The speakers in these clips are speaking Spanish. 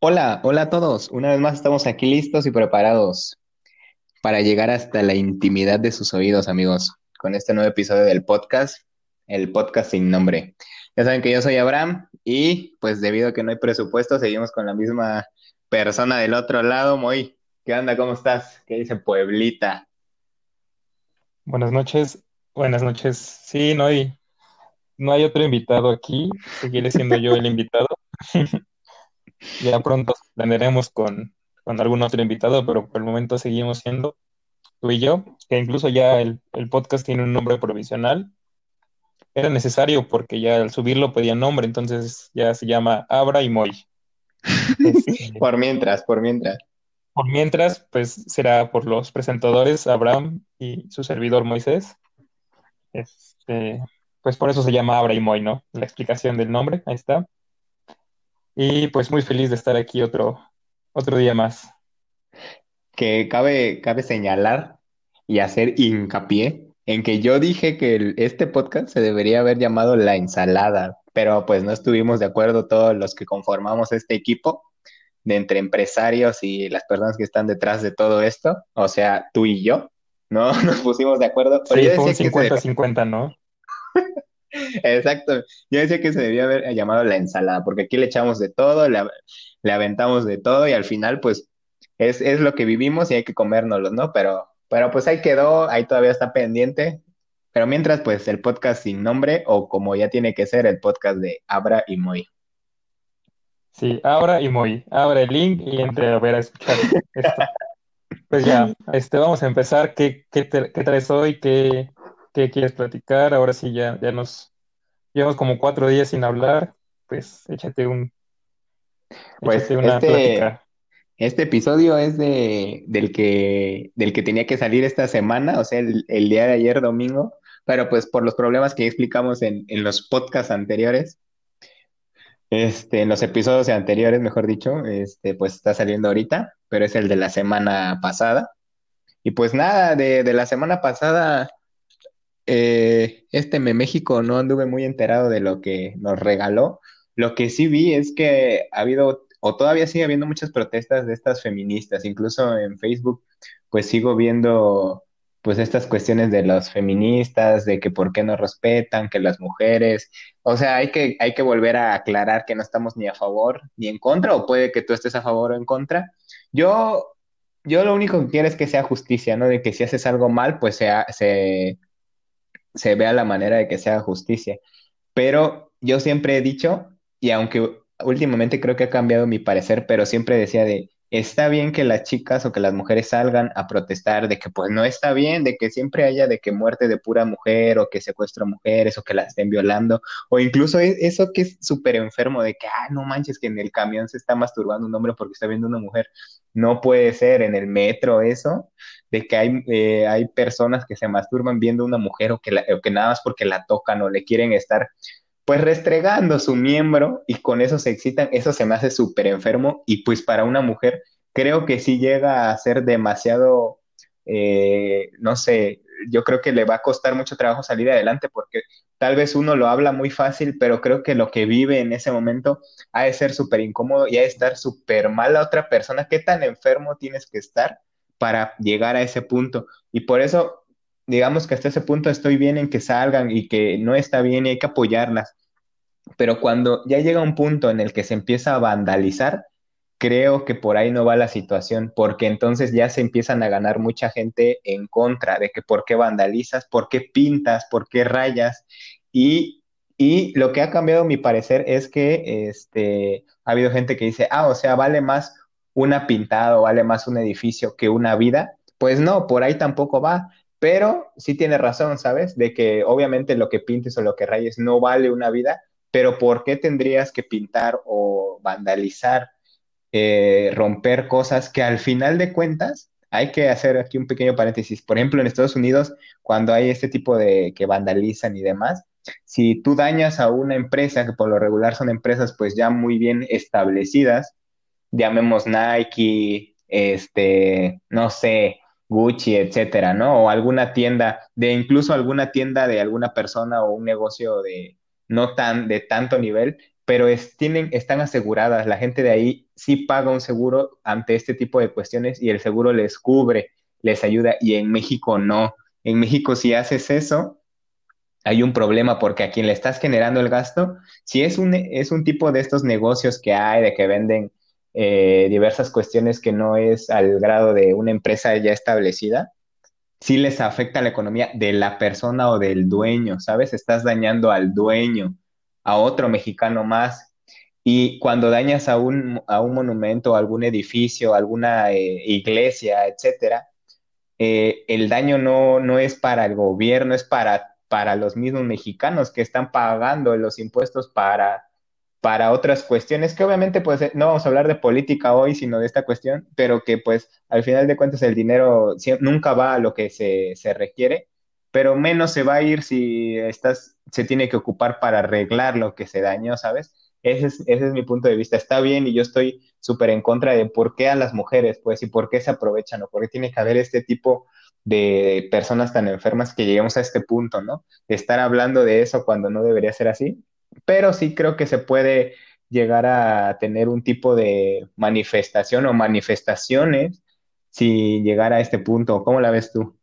Hola, hola a todos. Una vez más estamos aquí listos y preparados para llegar hasta la intimidad de sus oídos, amigos, con este nuevo episodio del podcast, el podcast sin nombre. Ya saben que yo soy Abraham y pues debido a que no hay presupuesto, seguimos con la misma persona del otro lado. Moy, ¿qué onda? ¿Cómo estás? ¿Qué dice Pueblita? Buenas noches, buenas noches. Sí, no hay, no hay otro invitado aquí, seguiré siendo yo el invitado. Ya pronto planearemos con, con algún otro invitado, pero por el momento seguimos siendo tú y yo, que incluso ya el, el podcast tiene un nombre provisional. Era necesario porque ya al subirlo pedía nombre, entonces ya se llama Abra y Moy. Este, Por mientras, por mientras. por mientras, pues será por los presentadores Abraham y su servidor Moisés. Este, pues por eso se llama Abra y Moy, ¿no? La explicación del nombre, ahí está. Y pues muy feliz de estar aquí otro, otro día más. Que cabe, cabe señalar y hacer hincapié en que yo dije que el- este podcast se debería haber llamado La Ensalada, pero pues no estuvimos de acuerdo todos los que conformamos este equipo de entre empresarios y las personas que están detrás de todo esto, o sea, tú y yo, no nos pusimos de acuerdo, pero Sí, yo fue un decía que se debía, cincuenta-cincuenta, ¿no? exacto, yo decía que se debía haber llamado La Ensalada, porque aquí le echamos de todo, le, le aventamos de todo y al final pues es, es lo que vivimos y hay que comérnoslo, ¿no? Pero, pero pues ahí quedó, ahí todavía está pendiente. Pero mientras, pues el podcast sin nombre, o como ya tiene que ser, el podcast de Abra y Moy. Sí, Abra y Moy. Abra el link y entre a ver a escuchar esto. Pues ya, este, vamos a empezar. ¿Qué, qué, te- qué traes hoy? ¿Qué, qué quieres platicar? Ahora sí, ya, ya nos llevamos como cuatro días sin hablar. Pues échate un, Pues échate una este, plática. este episodio es de, del que, del que tenía que salir esta semana, o sea, el, el día de ayer domingo, pero pues por los problemas que explicamos en, en los podcasts anteriores, este, en los episodios anteriores, mejor dicho, este, pues está saliendo ahorita, pero es el de la semana pasada. Y pues nada, de, de la semana pasada, eh, este Me México no anduve muy enterado de lo que nos regaló. Lo que sí vi es que ha habido, o todavía sigue habiendo muchas protestas de estas feministas, incluso en Facebook, pues sigo viendo pues estas cuestiones de los feministas, de que por qué no respetan, que las mujeres, o sea, hay que, hay que volver a aclarar que no estamos ni a favor ni en contra, o puede que tú estés a favor o en contra. Yo, yo lo único que quiero es que sea justicia, ¿no? De que si haces algo mal, pues sea, se, se vea la manera de que sea justicia. Pero yo siempre he dicho, y aunque últimamente creo que ha cambiado mi parecer, pero siempre decía de, está bien que las chicas o que las mujeres salgan a protestar de que pues no está bien, de que siempre haya de que muerte de pura mujer o que secuestro mujeres o que las estén violando, o incluso e- eso que es súper enfermo de que, ah, no manches, que en el camión se está masturbando un hombre porque está viendo una mujer. No puede ser en el metro eso de que hay, eh, hay personas que se masturban viendo una mujer o que, la- o que nada más porque la tocan o le quieren estar pues restregando su miembro y con eso se excitan, eso se me hace súper enfermo y pues para una mujer creo que sí llega a ser demasiado, eh, no sé, yo creo que le va a costar mucho trabajo salir adelante porque tal vez uno lo habla muy fácil, pero creo que lo que vive en ese momento ha de ser súper incómodo y ha de estar súper mal la otra persona. ¿Qué tan enfermo tienes que estar para llegar a ese punto? Y por eso, digamos que hasta ese punto estoy bien en que salgan y que no está bien y hay que apoyarlas pero cuando ya llega un punto en el que se empieza a vandalizar, creo que por ahí no va la situación, porque entonces ya se empiezan a ganar mucha gente en contra de que por qué vandalizas, por qué pintas, por qué rayas. Y, y lo que ha cambiado mi parecer es que este, ha habido gente que dice, ah, o sea, vale más una pintada o vale más un edificio que una vida. Pues no, por ahí tampoco va. Pero sí tiene razón, ¿sabes? De que obviamente lo que pintes o lo que rayes no vale una vida, pero ¿por qué tendrías que pintar o vandalizar, eh, romper cosas que al final de cuentas hay que hacer aquí un pequeño paréntesis? Por ejemplo, en Estados Unidos, cuando hay este tipo de que vandalizan y demás, si tú dañas a una empresa, que por lo regular son empresas pues ya muy bien establecidas, llamemos Nike, este, no sé, Gucci, etcétera, ¿no? O alguna tienda, de incluso alguna tienda de alguna persona o un negocio de no tan de tanto nivel, pero es, tienen, están aseguradas. La gente de ahí sí paga un seguro ante este tipo de cuestiones y el seguro les cubre, les ayuda y en México no. En México si haces eso, hay un problema porque a quien le estás generando el gasto, si es un, es un tipo de estos negocios que hay, de que venden eh, diversas cuestiones que no es al grado de una empresa ya establecida, sí les afecta la economía de la persona o del dueño, ¿sabes? Estás dañando al dueño, a otro mexicano más. Y cuando dañas a un, a un monumento, algún edificio, alguna eh, iglesia, etcétera, eh, el daño no, no es para el gobierno, es para, para los mismos mexicanos que están pagando los impuestos para para otras cuestiones que obviamente pues no vamos a hablar de política hoy, sino de esta cuestión, pero que pues al final de cuentas el dinero nunca va a lo que se, se requiere, pero menos se va a ir si estás, se tiene que ocupar para arreglar lo que se dañó, ¿sabes? Ese es, ese es mi punto de vista. Está bien y yo estoy súper en contra de por qué a las mujeres, pues, y por qué se aprovechan o por qué tiene que haber este tipo de personas tan enfermas que lleguemos a este punto, ¿no? De estar hablando de eso cuando no debería ser así pero sí creo que se puede llegar a tener un tipo de manifestación o manifestaciones si llegara a este punto. ¿Cómo la ves tú?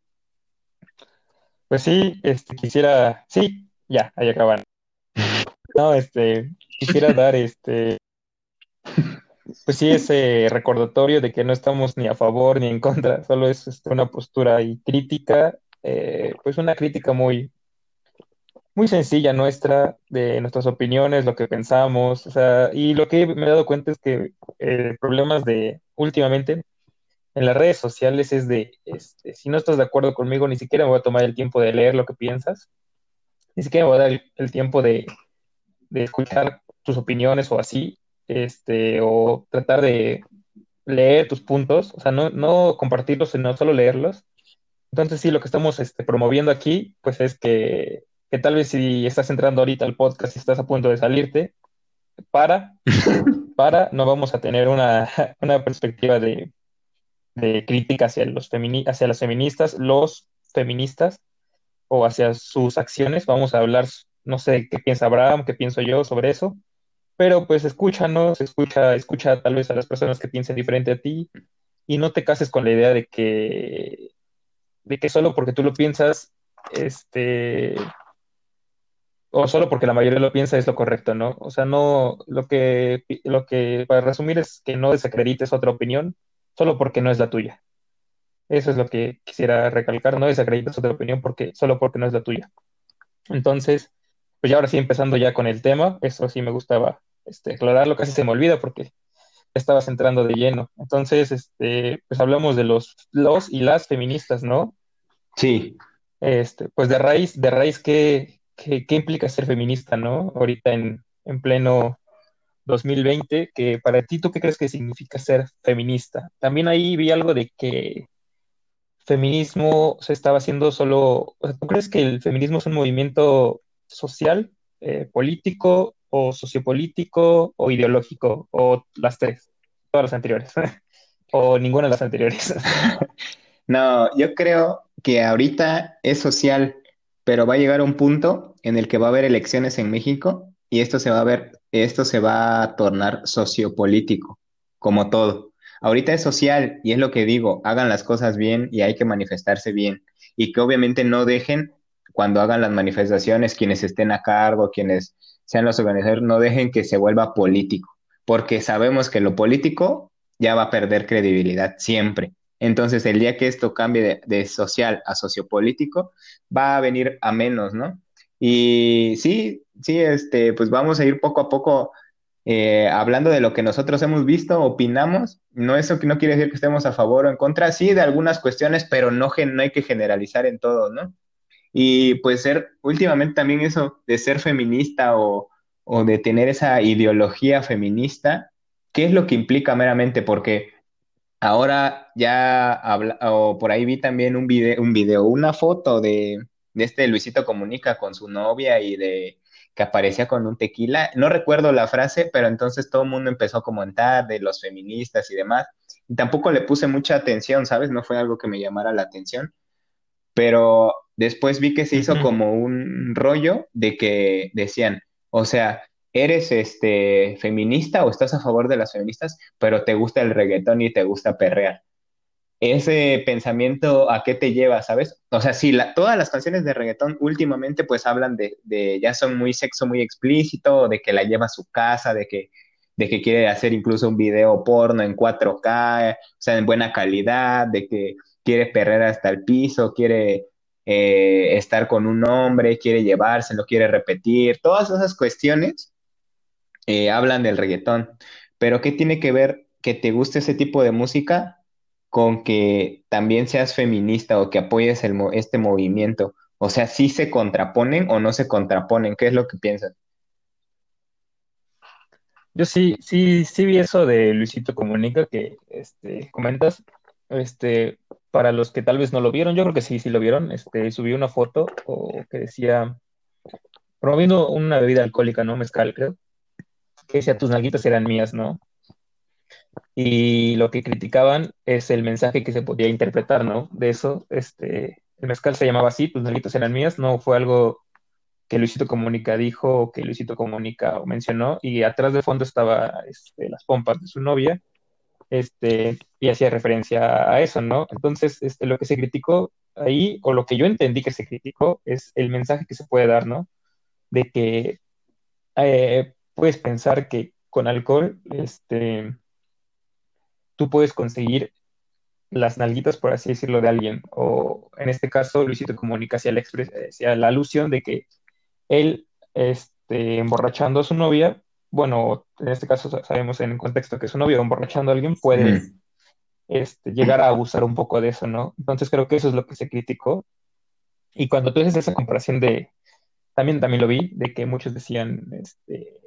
Pues sí, este, quisiera, sí, ya, ahí acaban. No, este, quisiera dar este, pues sí, ese recordatorio de que no estamos ni a favor ni en contra, solo es este, una postura y crítica, eh, pues una crítica muy, muy sencilla nuestra, de nuestras opiniones, lo que pensamos, o sea, y lo que me he dado cuenta es que eh, problemas de últimamente en las redes sociales es de, este, si no estás de acuerdo conmigo, ni siquiera me voy a tomar el tiempo de leer lo que piensas, ni siquiera me voy a dar el, tiempo de, de, escuchar tus opiniones o así, este, o tratar de leer tus puntos, o sea, no, no compartirlos, sino solo leerlos. Entonces, sí, lo que estamos este, promoviendo aquí, pues es que que tal vez si estás entrando ahorita al podcast y estás a punto de salirte, para, para, no vamos a tener una, perspectiva de, crítica hacia, los hacia las feministas, los feministas, o hacia sus acciones. Vamos a hablar, no sé qué piensa Abraham, qué pienso yo sobre eso, pero pues escúchanos, escucha, escucha tal vez a las personas que piensen diferente a ti y no te cases con la idea de que, de que solo porque tú lo piensas, este, o solo porque la mayoría lo piensa es lo correcto, ¿no? O sea, no, lo que, lo que, para resumir, es que no desacredites otra opinión solo porque no es la tuya. Eso es lo que quisiera recalcar, no desacredites otra opinión porque, solo porque no es la tuya. Entonces, pues ya ahora sí, empezando ya con el tema, eso sí me gustaba este, aclararlo, casi se me olvida porque estabas entrando de lleno. Entonces, este, pues hablamos de los, los y las feministas, ¿no? Sí. Este, pues de raíz, de raíz, ¿qué, qué, implica ser feminista, ¿no? Ahorita en, en pleno 2020, que para ti, ¿tú qué crees que significa ser feminista? También ahí vi algo de que feminismo se estaba haciendo solo, o sea, ¿tú crees que el feminismo es un movimiento social, eh, político o sociopolítico o ideológico o las tres, todas las anteriores o ninguna de las anteriores? no, yo creo que ahorita es social pero va a llegar un punto en el que va a haber elecciones en México y esto se va a ver, esto se va a tornar sociopolítico, como todo. Ahorita es social y es lo que digo, hagan las cosas bien y hay que manifestarse bien y que obviamente no dejen cuando hagan las manifestaciones quienes estén a cargo, quienes sean los organizadores, no dejen que se vuelva político, porque sabemos que lo político ya va a perder credibilidad siempre. Entonces, el día que esto cambie de, social a sociopolítico, va a venir a menos, ¿no? Y sí, sí, este, pues vamos a ir poco a poco eh, hablando de lo que nosotros hemos visto, opinamos. No eso no quiere decir que estemos a favor o en contra, sí, de algunas cuestiones, pero no, no hay que generalizar en todo, ¿no? Y pues ser, últimamente también eso de ser feminista o, o de tener esa ideología feminista, ¿qué es lo que implica meramente? Porque Ahora ya habla, o por ahí vi también un video, un video, una foto de, de este Luisito Comunica con su novia y de que aparecía con un tequila. No recuerdo la frase, pero entonces todo el mundo empezó a comentar de los feministas y demás. Y tampoco le puse mucha atención, ¿sabes? No fue algo que me llamara la atención. Pero después vi que se hizo como un rollo de que decían, o sea, eres este feminista o estás a favor de las feministas, pero te gusta el reggaetón y te gusta perrear. Ese pensamiento, ¿a qué te lleva, sabes? O sea, sí, todas las canciones de reggaetón últimamente pues hablan de, de, ya son muy sexo muy explícito, de que la lleva a su casa, de que, de que quiere hacer incluso un video porno en 4K, o sea, en buena calidad, de que quiere perrear hasta el piso, quiere eh, estar con un hombre, quiere llevárselo, quiere repetir, todas esas cuestiones eh, hablan del reggaetón. Pero ¿qué tiene que ver que te guste ese tipo de música con que también seas feminista o que apoyes este movimiento? O sea, ¿sí se contraponen o no se contraponen? ¿Qué es lo que piensan? Yo sí, sí, sí vi eso de Luisito Comunica que este, comentas. Este, para los que tal vez no lo vieron, yo creo que sí, sí lo vieron. Este, subí una foto o que decía promoviendo una bebida alcohólica, ¿no? Mezcal, creo que decía tus nalguitas eran mías, ¿no? Y lo que criticaban es el mensaje que se podía interpretar, ¿no? De eso, este, el mezcal se llamaba así, tus nalguitas eran mías, no fue algo que Luisito Comunica dijo o que Luisito Comunica mencionó, y atrás de fondo estaba este, las pompas de su novia, este, y hacía referencia a eso, ¿no? Entonces, este, lo que se criticó ahí, o lo que yo entendí que se criticó, es el mensaje que se puede dar, ¿no? De que eh, puedes pensar que con alcohol, este, tú puedes conseguir las nalguitas, por así decirlo, de alguien. O en este caso, Luisito comunica hacia la, hacia la alusión de que él, este, emborrachando a su novia, bueno, en este caso sabemos en el contexto que su novia emborrachando a alguien puede este, llegar a abusar un poco de eso, ¿no? Entonces creo que eso es lo que se criticó. Y cuando tú haces esa comparación de, también, también lo vi, de que muchos decían, este,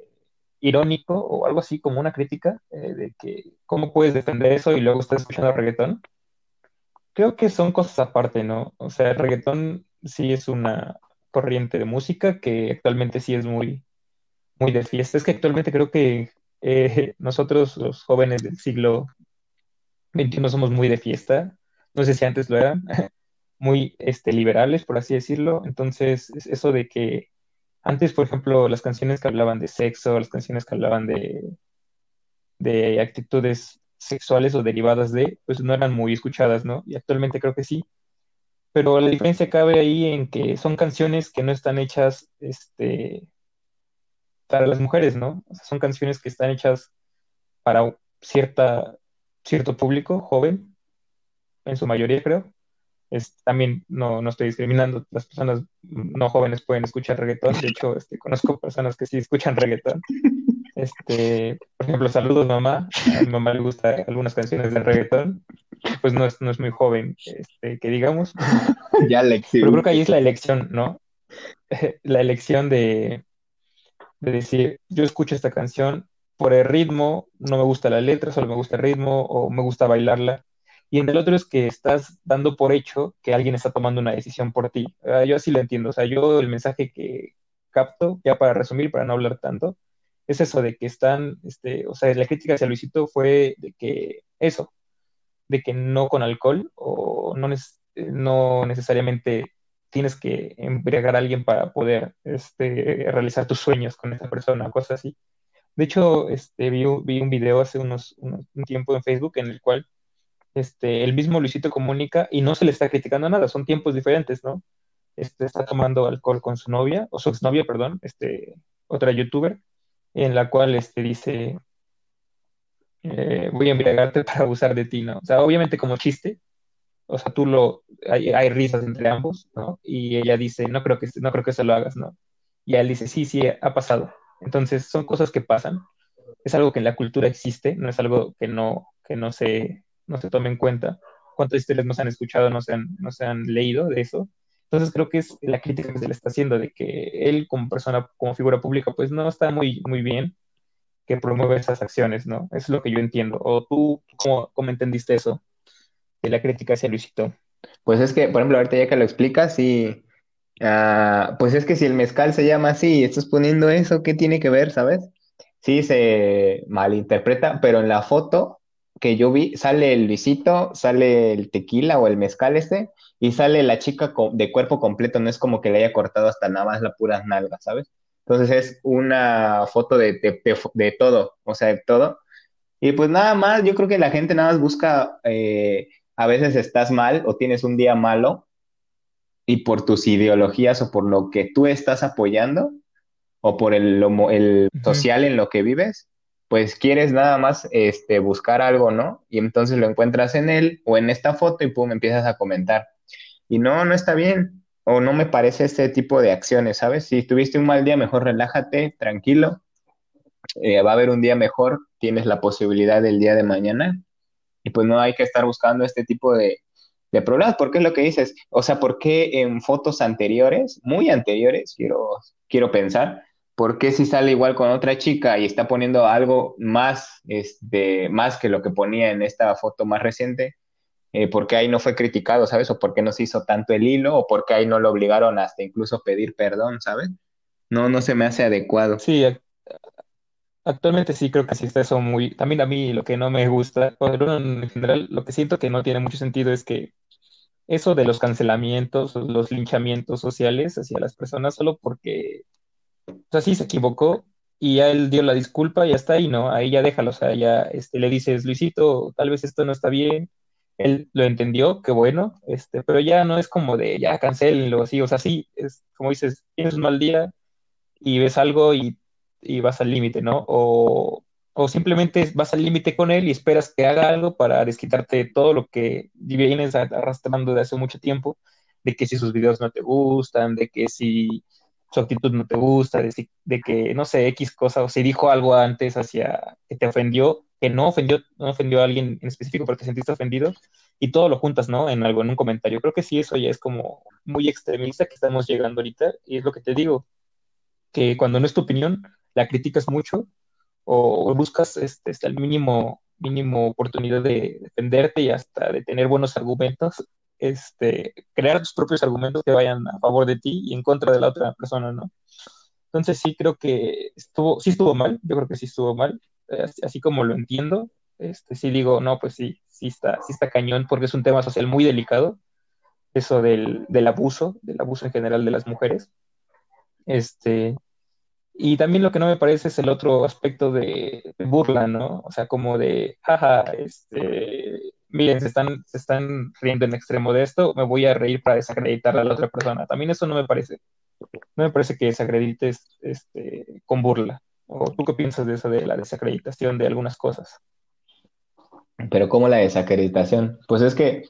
irónico o algo así como una crítica eh, de que cómo puedes defender eso y luego estás escuchando reggaetón. Creo que son cosas aparte, ¿no? O sea, el reggaetón sí es una corriente de música que actualmente sí es muy, muy de fiesta. Es que actualmente creo que eh, nosotros, los jóvenes del siglo XXI, somos muy de fiesta. No sé si antes lo eran, muy este, liberales, por así decirlo. Entonces, eso de que antes, por ejemplo, las canciones que hablaban de sexo, las canciones que hablaban de, de actitudes sexuales o derivadas de, pues no eran muy escuchadas, ¿no? Y actualmente creo que sí. Pero la diferencia cabe ahí en que son canciones que no están hechas este, para las mujeres, ¿no? O sea, son canciones que están hechas para cierta, cierto público joven, en su mayoría creo, también no, no estoy discriminando, las personas no jóvenes pueden escuchar reggaetón, de hecho este, conozco personas que sí escuchan reggaetón. Este, por ejemplo, saludos mamá, a mi mamá le gusta algunas canciones de reggaetón, pues no es, no es muy joven, este, que digamos. Ya elección. Pero creo que ahí es la elección, ¿no? La elección de, de decir, yo escucho esta canción por el ritmo, no me gusta la letra, solo me gusta el ritmo o me gusta bailarla y en el otro es que estás dando por hecho que alguien está tomando una decisión por ti. Ah, yo así lo entiendo. O sea, yo el mensaje que capto, ya para resumir, para no hablar tanto, es eso de que están, este, o sea, la crítica hacia Luisito fue de que eso, de que no con alcohol o no, no necesariamente tienes que embriagar a alguien para poder este, realizar tus sueños con esa persona, cosas así. De hecho, este, vi, vi un video hace unos, un tiempo en Facebook en el cual este, el mismo Luisito comunica y no se le está criticando nada, son tiempos diferentes, ¿no? Este, está tomando alcohol con su novia, o su exnovia, perdón, este, otra youtuber, en la cual este, dice, eh, voy a embriagarte para abusar de ti, ¿no? O sea, obviamente como chiste, o sea, tú lo, hay, risas entre ambos, ¿no? Y ella dice, no creo que, no creo que eso lo hagas, ¿no? Y él dice, sí, sí, ha pasado. Entonces, son cosas que pasan. Es algo que en la cultura existe, no es algo que no, que no se, no se tome en cuenta. ¿Cuántas historias no se han escuchado, no se han, no se han leído de eso? Entonces creo que es la crítica que se le está haciendo de que él como persona, como figura pública, pues no está muy, muy bien que promueva esas acciones, ¿no? Es lo que yo entiendo. ¿O tú cómo, cómo entendiste eso de la crítica hacia Luisito? Pues es que, por ejemplo, ahorita ya que lo explicas, sí, ah, pues es que si el mezcal se llama así y estás poniendo eso, ¿qué tiene que ver, sabes? Sí, se malinterpreta, pero en la foto que yo vi, sale el Luisito, sale el tequila o el mezcal este, y sale la chica de cuerpo completo, no es como que le haya cortado hasta nada más la pura nalga, ¿sabes? Entonces es una foto de, de, de, de todo, o sea, de todo. Y pues nada más, yo creo que la gente nada más busca, eh, a veces estás mal o tienes un día malo y por tus ideologías o por lo que tú estás apoyando o por el, el social en lo que vives, pues quieres nada más este, buscar algo, ¿no? Y entonces lo encuentras en él o en esta foto y pum, empiezas a comentar. Y no, no está bien o no me parece este tipo de acciones, ¿sabes? Si tuviste un mal día, mejor relájate, tranquilo, eh, va a haber un día mejor, tienes la posibilidad del día de mañana y pues no hay que estar buscando este tipo de, de problemas, porque es lo que dices, o sea, ¿por qué en fotos anteriores, muy anteriores, quiero, quiero pensar, ¿por qué si sale igual con otra chica y está poniendo algo más, este, más que lo que ponía en esta foto más reciente? Eh, ¿por qué ahí no fue criticado, ¿sabes? O por qué no se hizo tanto el hilo, o por qué ahí no lo obligaron hasta incluso pedir perdón, ¿sabes? No, no se me hace adecuado. Sí, ac- actualmente sí creo que sí está eso muy... También a mí lo que no me gusta, bueno, en general, lo que siento que no tiene mucho sentido es que eso de los cancelamientos, los linchamientos sociales hacia las personas solo porque, o sea, sí se equivocó y ya él dio la disculpa y ya está ahí, ¿no? Ahí ya déjalo, o sea, ya este, le dices, Luisito, tal vez esto no está bien, él lo entendió, qué bueno, este, pero ya no es como de, ya cancélenlo, así, o sea, sí, es como dices, tienes un mal día y ves algo y, y vas al límite, ¿no? O, o simplemente vas al límite con él y esperas que haga algo para desquitarte todo lo que vienes arrastrando de hace mucho tiempo, de que si sus videos no te gustan, de que si su actitud no te gusta, de, si, de que, no sé, X cosa, o si dijo algo antes hacia que te ofendió, que no ofendió, no ofendió a alguien en específico porque te sentiste ofendido, y todo lo juntas, ¿no? En algo, en un comentario. Creo que sí, eso ya es como muy extremista que estamos llegando ahorita, y es lo que te digo que cuando no es tu opinión, la criticas mucho o buscas este, este, al mínimo, mínimo oportunidad de defenderte y hasta de tener buenos argumentos, este, crear tus propios argumentos que vayan a favor de ti y en contra de la otra persona, ¿no? Entonces sí creo que estuvo, sí estuvo mal, yo creo que sí estuvo mal, así, así como lo entiendo, este, sí digo, no, pues sí, sí está, sí está cañón porque es un tema social muy delicado, eso del, del abuso, del abuso en general de las mujeres. Este, y también lo que no me parece es el otro aspecto de, burla, ¿no? O sea, como de, jaja, este, miren, se están, se están riendo en extremo de esto, me voy a reír para desacreditar a la otra persona. También eso no me parece. No me parece que desacredites este, con burla. ¿O tú qué piensas de eso de la desacreditación de algunas cosas? Pero ¿cómo la desacreditación? Pues es que,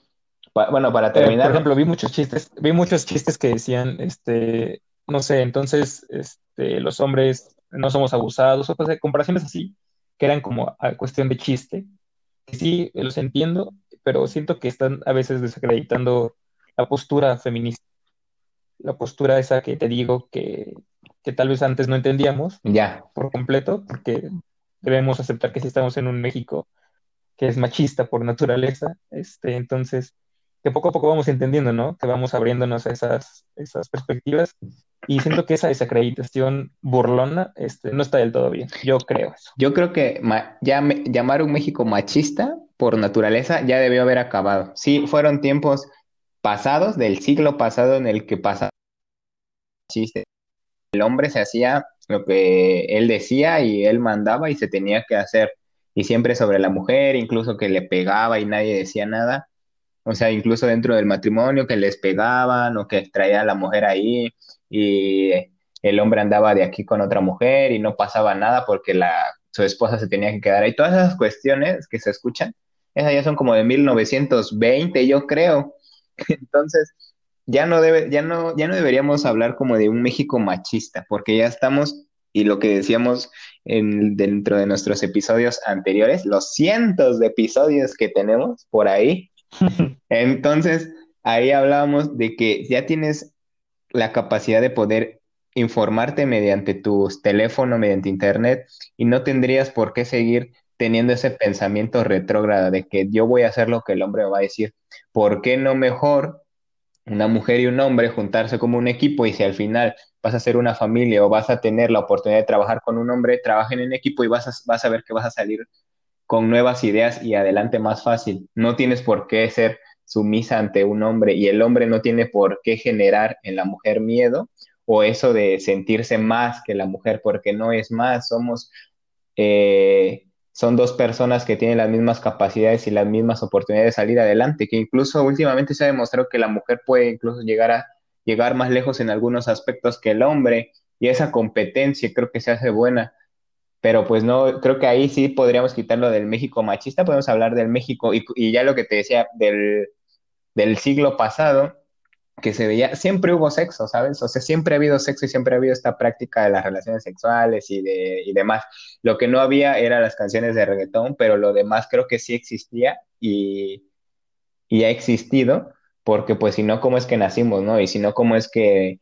pa- bueno, para Eh, por terminar, ejemplo, vi muchos chistes, vi muchos chistes que decían, este, no sé, entonces, este, los hombres no somos abusados, o cosas, comparaciones así, que eran como a cuestión de chiste sí, los entiendo, pero siento que están a veces desacreditando la postura feminista, la postura esa que te digo que, que tal vez antes no entendíamos ya. por completo, porque debemos aceptar que sí estamos en un México que es machista por naturaleza, este, entonces, que poco a poco vamos entendiendo, ¿no? Que vamos abriéndonos a esas, esas perspectivas. Y siento que esa desacreditación burlona este, no está del todo bien. Yo creo eso. Yo creo que llamar a un México machista por naturaleza ya debió haber acabado. Sí, fueron tiempos pasados, del siglo pasado, en el que pasaba. El hombre se hacía lo que él decía y él mandaba y se tenía que hacer. Y siempre sobre la mujer, incluso que le pegaba y nadie decía nada. O sea, incluso dentro del matrimonio que les pegaban o que traía a la mujer ahí y el hombre andaba de aquí con otra mujer y no pasaba nada porque la, su esposa se tenía que quedar ahí. Todas esas cuestiones que se escuchan, esas ya son como de 1920, yo creo. Entonces, ya no debe, ya no, ya no deberíamos hablar como de un México machista, porque ya estamos, y lo que decíamos en, dentro de nuestros episodios anteriores, los cientos de episodios que tenemos por ahí, entonces, ahí hablábamos de que ya tienes la capacidad de poder informarte mediante tus teléfonos, mediante internet, y no tendrías por qué seguir teniendo ese pensamiento retrógrado de que yo voy a hacer lo que el hombre va a decir. ¿Por qué no mejor una mujer y un hombre juntarse como un equipo y si al final vas a ser una familia o vas a tener la oportunidad de trabajar con un hombre, trabajen en equipo y vas a, vas a ver que vas a salir con nuevas ideas y adelante más fácil. No tienes por qué ser sumisa ante un hombre y el hombre no tiene por qué generar en la mujer miedo o eso de sentirse más que la mujer, porque no es más, somos, eh, son dos personas que tienen las mismas capacidades y las mismas oportunidades de salir adelante, que incluso últimamente se ha demostrado que la mujer puede incluso llegar a llegar más lejos en algunos aspectos que el hombre, y esa competencia creo que se hace buena. Pero pues no, creo que ahí sí podríamos quitarlo del México machista, podemos hablar del México y, y ya lo que te decía del, del siglo pasado, que se veía, siempre hubo sexo, ¿sabes? O sea, siempre ha habido sexo y siempre ha habido esta práctica de las relaciones sexuales y, de, y demás. Lo que no había eran las canciones de reggaetón, pero lo demás creo que sí existía y, y ha existido, porque pues si no, ¿cómo es que nacimos, no? Y si no, ¿cómo es que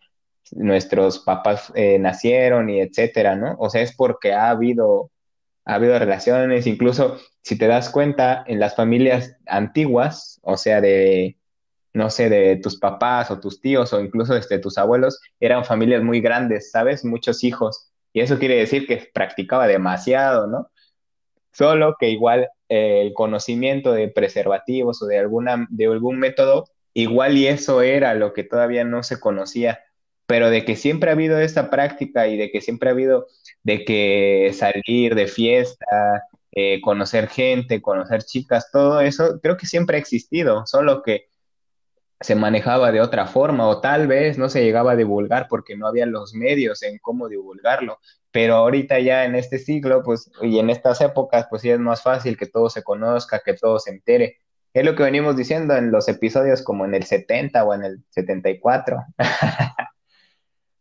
nuestros papás eh, nacieron y etcétera, ¿no? O sea, es porque ha habido, ha habido relaciones, incluso si te das cuenta, en las familias antiguas, o sea, de no sé, de tus papás o tus tíos o incluso de este, tus abuelos, eran familias muy grandes, ¿sabes? Muchos hijos. Y eso quiere decir que practicaba demasiado, ¿no? Solo que igual eh, el conocimiento de preservativos o de, alguna, de algún método, igual y eso era lo que todavía no se conocía. Pero de que siempre ha habido esta práctica y de que siempre ha habido de que salir de fiesta, eh, conocer gente, conocer chicas, todo eso creo que siempre ha existido, solo que se manejaba de otra forma o tal vez no se llegaba a divulgar porque no había los medios en cómo divulgarlo. Pero ahorita ya en este siglo, pues, y en estas épocas, pues sí es más fácil que todo se conozca, que todo se entere. Es lo que venimos diciendo en los episodios como en el 70 o en el 74.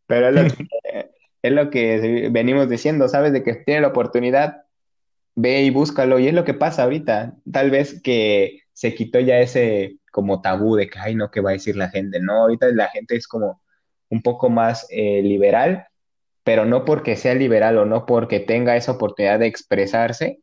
Pero es lo, que, es lo que venimos diciendo, ¿sabes? De que tiene la oportunidad, ve y búscalo. Y es lo que pasa ahorita. Tal vez que se quitó ya ese como tabú de que, ay, no, ¿qué va a decir la gente? No, ahorita la gente es como un poco más eh, liberal, pero no porque sea liberal o no porque tenga esa oportunidad de expresarse,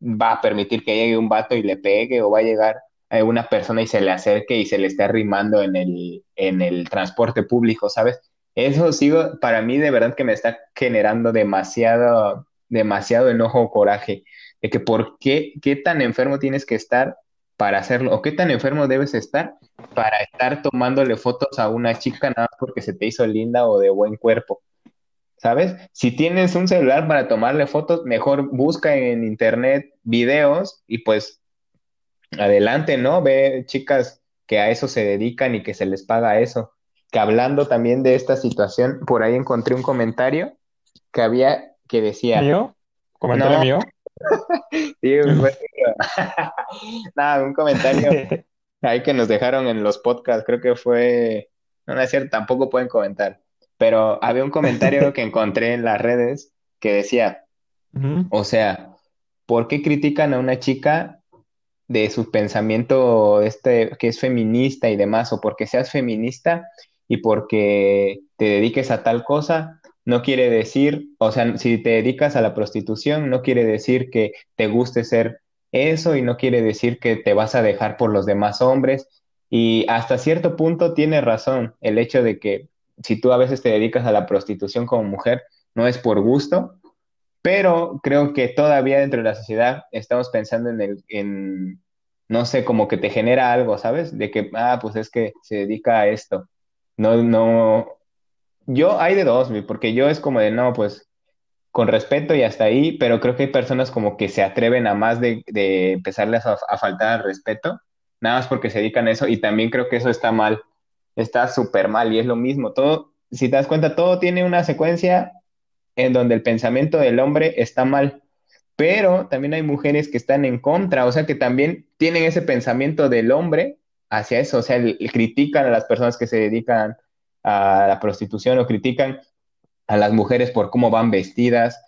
va a permitir que llegue un vato y le pegue o va a llegar a una persona y se le acerque y se le esté arrimando en el, en el transporte público, ¿sabes? Eso sigo, para mí de verdad que me está generando demasiado, demasiado enojo o coraje de que por qué, qué tan enfermo tienes que estar para hacerlo? ¿O qué tan enfermo debes estar para estar tomándole fotos a una chica nada porque se te hizo linda o de buen cuerpo? ¿Sabes? Si tienes un celular para tomarle fotos, mejor busca en internet videos y pues adelante, ¿no? Ve chicas que a eso se dedican y que se les paga eso. Que hablando también de esta situación, por ahí encontré un comentario que había que decía... ¿Mío? ¿Comentario mío? sí, Nada, un comentario ahí que nos dejaron en los podcasts, creo que fue, no, es cierto, tampoco pueden comentar, pero había un comentario que encontré en las redes que decía, o sea, ¿por qué critican a una chica de su pensamiento este que es feminista y demás, o porque seas feminista y porque te dediques a tal cosa? no quiere decir, o sea, si te dedicas a la prostitución, no quiere decir que te guste ser eso y no quiere decir que te vas a dejar por los demás hombres. Y hasta cierto punto tiene razón el hecho de que si tú a veces te dedicas a la prostitución como mujer, no es por gusto, pero creo que todavía dentro de la sociedad estamos pensando en el, en, no sé, como que te genera algo, ¿sabes? De que, ah, pues es que se dedica a esto. No, no, yo hay de dos, porque yo es como de, no, pues con respeto y hasta ahí, pero creo que hay personas como que se atreven a más de, de empezarles a, faltar al respeto, nada más porque se dedican a eso, y también creo que eso está mal, está súper mal, y es lo mismo, todo, si te das cuenta, todo tiene una secuencia en donde el pensamiento del hombre está mal, pero también hay mujeres que están en contra, o sea, que también tienen ese pensamiento del hombre hacia eso, o sea, critican a las personas que se dedican a la prostitución o critican a las mujeres por cómo van vestidas.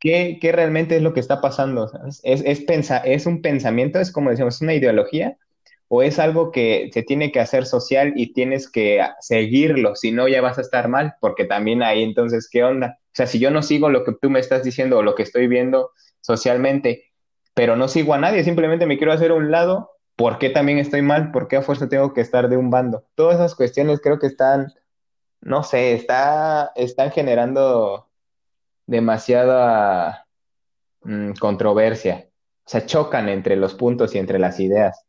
¿Qué, qué realmente es lo que está pasando? ¿Es, es, ¿Es un pensamiento, es como decíamos, es una ideología? ¿O es algo que se tiene que hacer social y tienes que seguirlo? Si no, ya vas a estar mal, porque también ahí entonces, ¿qué onda? O sea, si yo no sigo lo que tú me estás diciendo o lo que estoy viendo socialmente, pero no sigo a nadie, simplemente me quiero hacer un lado, ¿por qué también estoy mal? ¿Por qué a fuerza tengo que estar de un bando? Todas esas cuestiones creo que están no sé, está, están generando demasiada mm, controversia. O sea, chocan entre los puntos y entre las ideas.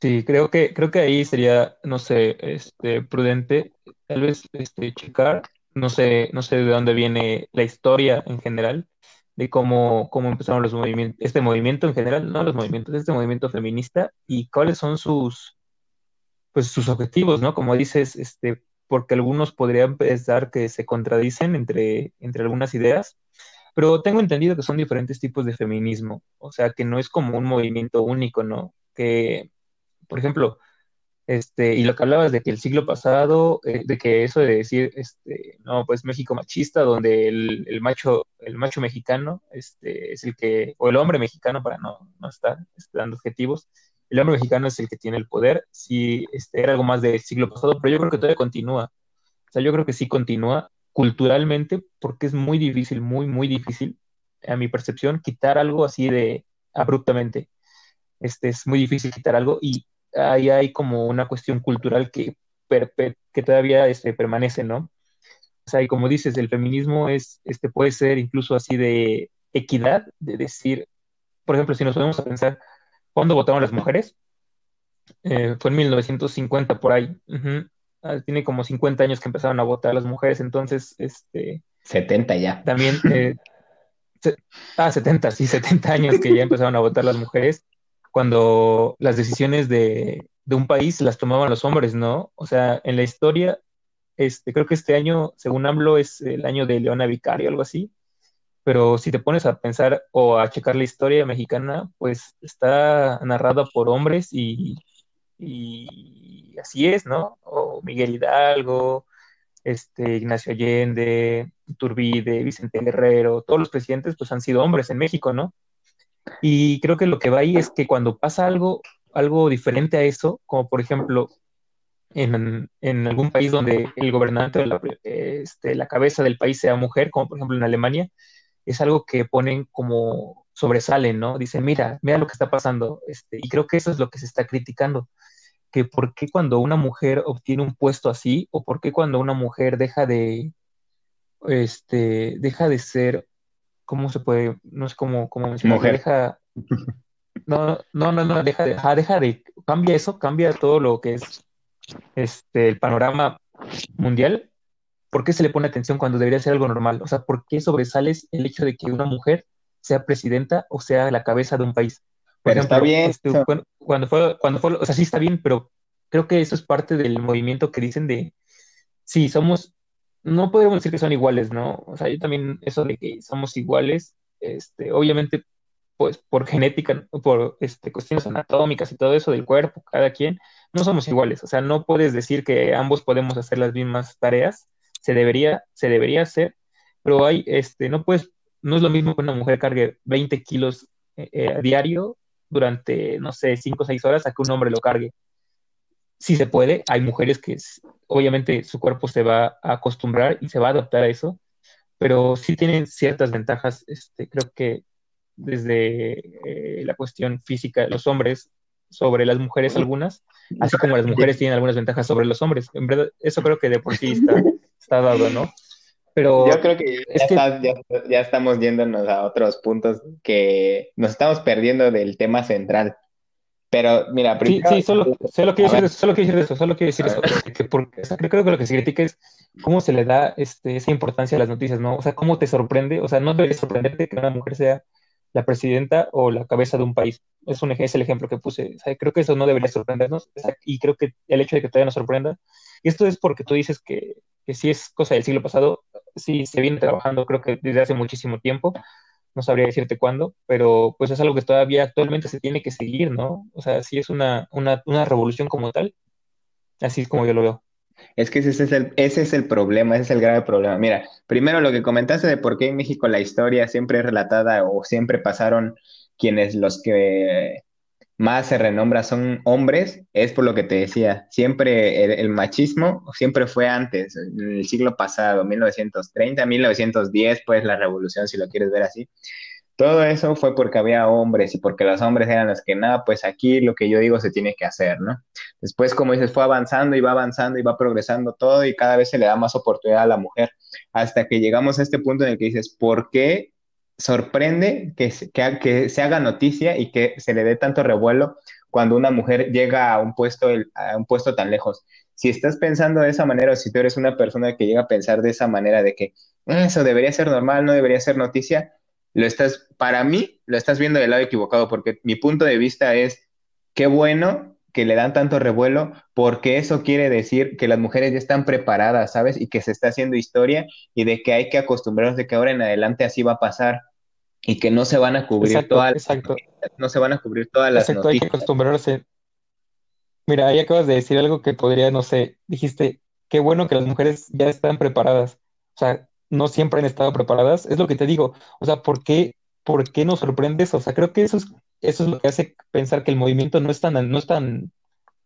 Sí, creo que, creo que ahí sería, no sé, este, prudente, tal vez, este, checar, no sé, no sé de dónde viene la historia en general, de cómo, cómo empezaron los movimientos, este movimiento en general, no los movimientos, este movimiento feminista y cuáles son sus, pues, sus objetivos, ¿no? Como dices, este, porque algunos podrían pensar que se contradicen entre, entre algunas ideas, pero tengo entendido que son diferentes tipos de feminismo, o sea, que no es como un movimiento único, ¿no? Que por ejemplo, este, y lo que hablabas de que el siglo pasado, eh, de que eso de decir, este, no, pues México machista, donde el, el, macho, el macho mexicano, este, es el que, o el hombre mexicano, para no, no estar este, dando objetivos, el hombre mexicano es el que tiene el poder, sí, este, era algo más del siglo pasado, pero yo creo que todavía continúa. O sea, yo creo que sí continúa culturalmente, porque es muy difícil, muy, muy difícil, a mi percepción, quitar algo así de abruptamente. Este, es muy difícil quitar algo y ahí hay como una cuestión cultural que, que todavía este, permanece, ¿no? O sea, y como dices, el feminismo es, este, puede ser incluso así de equidad, de decir, por ejemplo, si nos podemos a pensar, ¿cuándo votaron las mujeres? Eh, fue en 1950 por ahí. Ah, tiene como 50 años que empezaron a votar las mujeres, entonces, este... 70 ya. También, eh, ah, 70, sí, 70 años que ya empezaron a votar las mujeres cuando las decisiones de, un país las tomaban los hombres, ¿no? O sea, en la historia, este, creo que este año, según AMLO, es el año de Leona Vicario, algo así. Pero si te pones a pensar o a checar la historia mexicana, pues está narrada por hombres y, y así es, ¿no? O Miguel Hidalgo, este, Ignacio Allende, Turbide, Vicente Guerrero, todos los presidentes pues han sido hombres en México, ¿no? Y creo que lo que va ahí es que cuando pasa algo, algo diferente a eso, como por ejemplo en, en algún país donde el gobernante o la, este, la cabeza del país sea mujer, como por ejemplo en Alemania, es algo que ponen como sobresalen, ¿no? Dicen, mira, mira lo que está pasando. Este, y creo que eso es lo que se está criticando, que por qué cuando una mujer obtiene un puesto así, o por qué cuando una mujer deja de, este, deja de ser ¿cómo se puede? No es como, como Mujer. Deja, no, no, no, no, deja de, deja de, cambia eso, cambia todo lo que es este, el panorama mundial. ¿Por qué se le pone atención cuando debería ser algo normal? O sea, ¿por qué sobresales el hecho de que una mujer sea presidenta o sea la cabeza de un país? pero está bien. Este, cuando, fue, cuando fue, o sea, sí está bien, pero creo que eso es parte del movimiento que dicen de, sí, somos no podemos decir que son iguales, ¿no? O sea, yo también, eso de que somos iguales, este, obviamente, pues por genética, por este, cuestiones anatómicas y todo eso del cuerpo, cada quien, no somos iguales. O sea, no puedes decir que ambos podemos hacer las mismas tareas, se debería, se debería hacer, pero hay, este, no puedes, no es lo mismo que una mujer cargue 20 kilos eh, eh, a diario durante, no sé, 5 o 6 horas a que un hombre lo cargue sí se puede. Hay mujeres que obviamente su cuerpo se va a acostumbrar y se va a adaptar a eso, pero sí tienen ciertas ventajas. Este, creo que desde eh, la cuestión física de los hombres sobre las mujeres algunas, así como las mujeres tienen algunas ventajas sobre los hombres. En verdad, eso creo que de por sí está, está dado, ¿no? Pero yo creo que ya, ya estamos yéndonos a otros puntos que nos estamos perdiendo del tema central. Pero mira, primero... Sí, sí, solo, solo quiero decir eso, solo quiero decir eso, solo quiero decir eso. Que porque, creo que lo que se critica es cómo se le da este, esa importancia a las noticias, ¿no? O sea, cómo te sorprende, o sea, no debería sorprenderte que una mujer sea la presidenta o la cabeza de un país. Es, un, es el ejemplo que puse. O sea, creo que eso no debería sorprendernos y creo que el hecho de que todavía nos sorprenda, y esto es porque tú dices que, que sí es cosa del siglo pasado, sí se viene trabajando creo que desde hace muchísimo tiempo, no sabría decirte cuándo, pero pues es algo que todavía actualmente se tiene que seguir, ¿no? O sea, sí es una, una, una revolución como tal, así es como yo lo veo. Es que ese es, el, ese es el problema, ese es el grave problema. Mira, primero lo que comentaste de por qué en México la historia siempre es relatada o siempre pasaron quienes los que más se renombra son hombres, es por lo que te decía, siempre el, machismo siempre fue antes, en el siglo pasado, 1930, 1910, pues la revolución, si lo quieres ver así. Todo eso fue porque había hombres y porque los hombres eran los que nada, pues aquí lo que yo digo se tiene que hacer, ¿no? Después, como dices, fue avanzando y va avanzando y va progresando todo y cada vez se le da más oportunidad a la mujer, hasta que llegamos a este punto en el que dices, ¿por qué sorprende que, que, se haga noticia y que se le dé tanto revuelo cuando una mujer llega a un puesto, a un puesto tan lejos. Si estás pensando de esa manera o si tú eres una persona que llega a pensar de esa manera de que eso debería ser normal, no debería ser noticia, lo estás, para mí, lo estás viendo del lado equivocado, porque mi punto de vista es, qué bueno que le dan tanto revuelo, porque eso quiere decir que las mujeres ya están preparadas, ¿sabes? Y que se está haciendo historia y de que hay que acostumbrarnos de que ahora en adelante así va a pasar y que no se van a cubrir todas exacto. no se van a cubrir todas las exacto, hay que acostumbrarse. Mira, ahí acabas de decir algo que podría, no sé, dijiste, qué bueno que las mujeres ya están preparadas. O sea, no siempre han estado preparadas. Es lo que te digo. O sea, ¿por qué, por qué nos sorprendes? O sea, creo que eso es, eso es lo que hace pensar que el movimiento no es tan, no es tan,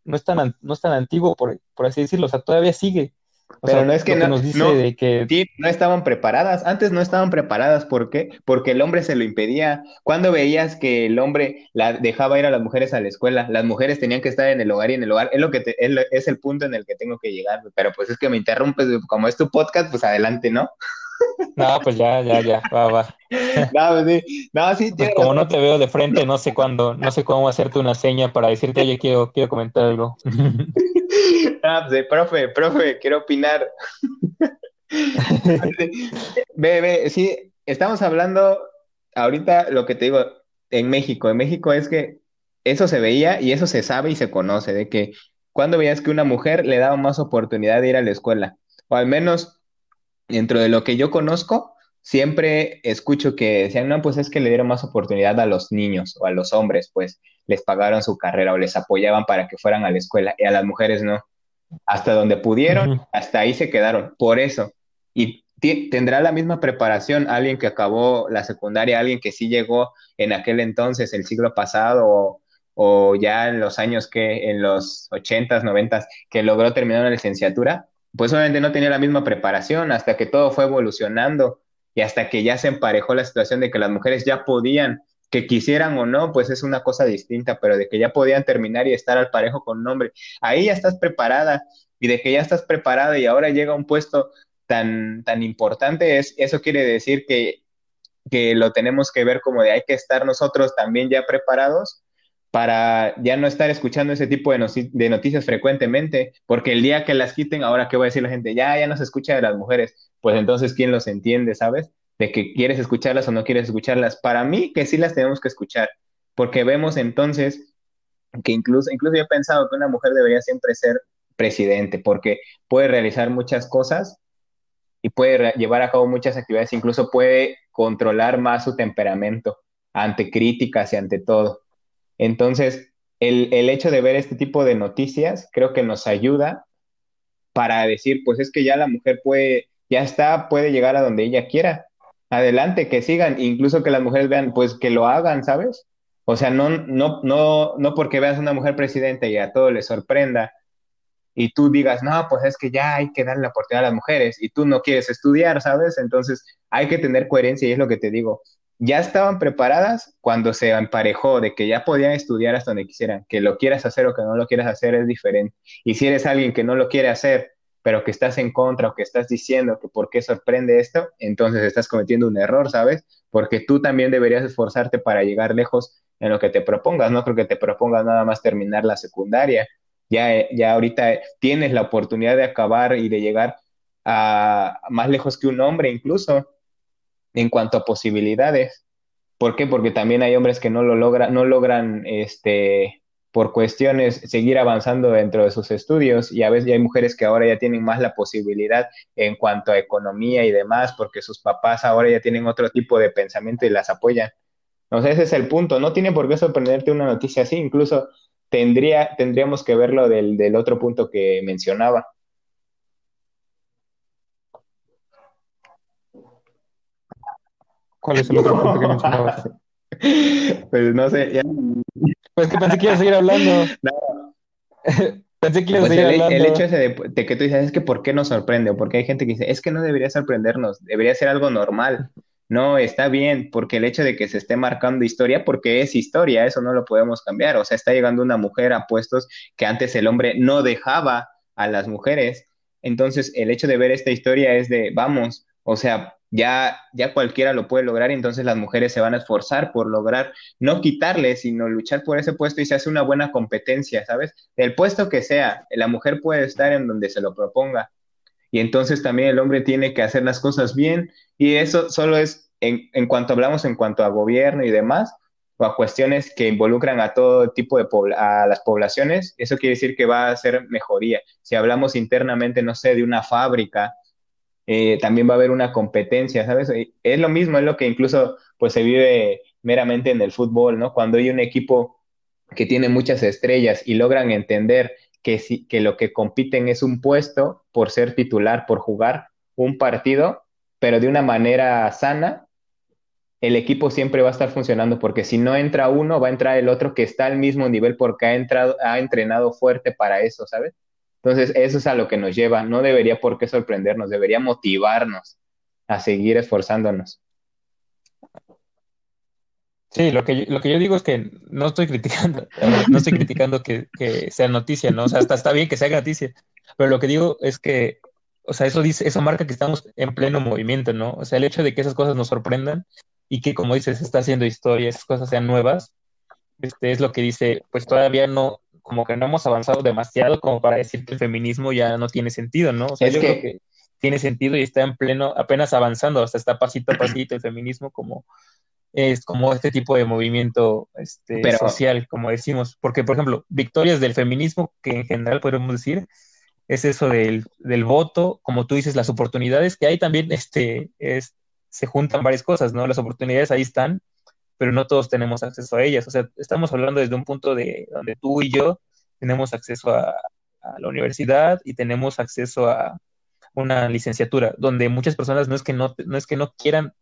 no es tan, no es tan antiguo, por, por así decirlo. O sea, todavía sigue. Pero no es que, no, nos dice de que... no estaban preparadas. Antes no estaban preparadas. ¿Por qué? Porque el hombre se lo impedía. Cuando veías que el hombre la dejaba ir a las mujeres a la escuela, las mujeres tenían que estar en el hogar y en el hogar. Es lo que es, el punto en el que tengo que llegar. Pero pues es que me interrumpes, como es tu podcast, pues adelante, ¿no? No, pues ya, ya, ya, va, va. No, pues sí, no, sí pues como no te veo de frente, no sé cuándo, no sé cómo hacerte una seña para decirte, oye, quiero, quiero comentar algo. Ah, pues, profe, profe, quiero opinar. ve, ve, sí, estamos hablando ahorita lo que te digo en México. En México es que eso se veía y eso se sabe y se conoce, de que cuando veías que una mujer le daba más oportunidad de ir a la escuela, o al menos dentro de lo que yo conozco, siempre escucho que decían, no, pues es que le dieron más oportunidad a los niños o a los hombres, pues les pagaron su carrera o les apoyaban para que fueran a la escuela y a las mujeres no hasta donde pudieron, hasta ahí se quedaron, por eso. Y tendrá la misma preparación alguien que acabó la secundaria, alguien que sí llegó en aquel entonces, el siglo pasado, o, ya en los años que, en los ochentas, noventas, que logró terminar una licenciatura, pues obviamente no tenía la misma preparación hasta que todo fue evolucionando y hasta que ya se emparejó la situación de que las mujeres ya podían que quisieran o no, pues es una cosa distinta, pero de que ya podían terminar y estar al parejo con un hombre, ahí ya estás preparada y de que ya estás preparada y ahora llega un puesto tan, tan importante, es, eso quiere decir que, que lo tenemos que ver como de hay que estar nosotros también ya preparados para ya no estar escuchando ese tipo de, noticias frecuentemente, porque el día que las quiten, ahora qué va a decir la gente, ya, ya no se escucha de las mujeres, pues entonces, ¿quién los entiende, sabes? de que quieres escucharlas o no quieres escucharlas. Para mí que sí las tenemos que escuchar, porque vemos entonces que incluso, incluso yo he pensado que una mujer debería siempre ser presidente, porque puede realizar muchas cosas y puede llevar a cabo muchas actividades, incluso puede controlar más su temperamento ante críticas y ante todo. Entonces, el, el hecho de ver este tipo de noticias creo que nos ayuda para decir, pues es que ya la mujer puede, ya está, puede llegar a donde ella quiera adelante, que sigan, incluso que las mujeres vean, pues que lo hagan, ¿sabes? O sea, no, no, no, no porque veas una mujer presidenta y a todo le sorprenda y tú digas, no, pues es que ya hay que darle la oportunidad a las mujeres y tú no quieres estudiar, ¿sabes? Entonces hay que tener coherencia y es lo que te digo. Ya estaban preparadas cuando se emparejó de que ya podían estudiar hasta donde quisieran. Que lo quieras hacer o que no lo quieras hacer es diferente. Y si eres alguien que no lo quiere hacer pero que estás en contra o que estás diciendo que por qué sorprende esto, entonces estás cometiendo un error, ¿sabes? Porque tú también deberías esforzarte para llegar lejos en lo que te propongas, no creo que te propongas nada más terminar la secundaria, ya, ya ahorita tienes la oportunidad de acabar y de llegar a más lejos que un hombre incluso en cuanto a posibilidades. ¿Por qué? Porque también hay hombres que no lo logran, no logran este por cuestiones seguir avanzando dentro de sus estudios y a veces hay mujeres que ahora ya tienen más la posibilidad en cuanto a economía y demás porque sus papás ahora ya tienen otro tipo de pensamiento y las apoyan. Entonces ese es el punto, no tiene por qué sorprenderte una noticia así, incluso tendría, tendríamos que verlo del, del otro punto que mencionaba. ¿Cuál es el otro punto que mencionabas? pues no sé, ya pues que pensé que iba a seguir hablando. pensé que iba a pues seguir el, hablando. El hecho ese de, que tú dices, es que ¿por qué nos sorprende? O porque hay gente que dice, es que no debería sorprendernos, debería ser algo normal. No, está bien, porque el hecho de que se esté marcando historia, porque es historia, eso no lo podemos cambiar. O sea, está llegando una mujer a puestos que antes el hombre no dejaba a las mujeres. Entonces, el hecho de ver esta historia es de, vamos, o sea, ya, ya cualquiera lo puede lograr entonces las mujeres se van a esforzar por lograr no quitarle, sino luchar por ese puesto y se hace una buena competencia, ¿sabes? El puesto que sea, la mujer puede estar en donde se lo proponga. Y entonces también el hombre tiene que hacer las cosas bien y eso solo es en, en cuanto hablamos en cuanto a gobierno y demás, o a cuestiones que involucran a todo tipo de a las poblaciones, eso quiere decir que va a ser mejoría. Si hablamos internamente, no sé, de una fábrica, eh, también va a haber una competencia, ¿sabes? Es lo mismo, es lo que incluso pues se vive meramente en el fútbol, ¿no? Cuando hay un equipo que tiene muchas estrellas y logran entender que, si, que lo que compiten es un puesto por ser titular, por jugar un partido, pero de una manera sana, el equipo siempre va a estar funcionando porque si no entra uno, va a entrar el otro que está al mismo nivel porque ha, entrado, ha entrenado fuerte para eso, ¿sabes? Entonces, eso es a lo que nos lleva. No debería por qué sorprendernos, debería motivarnos a seguir esforzándonos. Sí, lo que, yo, lo que yo digo es que no estoy criticando, no estoy criticando que, sea noticia, ¿no? O sea, hasta está bien que sea noticia, pero lo que digo es que, o sea, eso dice, eso marca que estamos en pleno movimiento, ¿no? O sea, el hecho de que esas cosas nos sorprendan y que, como dices, está haciendo historia, esas cosas sean nuevas, este es lo que dice, pues todavía no, como que no hemos avanzado demasiado como para decir que el feminismo ya no tiene sentido, ¿no? O sea, yo creo que tiene sentido y está en pleno, apenas avanzando, hasta está pasito a pasito el feminismo como es como este tipo de movimiento este, social, como decimos. Porque, por ejemplo, victorias del feminismo, que en general podemos decir, es eso del, del voto, como tú dices, las oportunidades, que ahí también este, es, se juntan varias cosas, ¿no? Las oportunidades ahí están, pero no todos tenemos acceso a ellas. O sea, estamos hablando desde un punto de donde tú y yo tenemos acceso a, la universidad y tenemos acceso a una licenciatura, donde muchas personas no es que no, no es que no quieran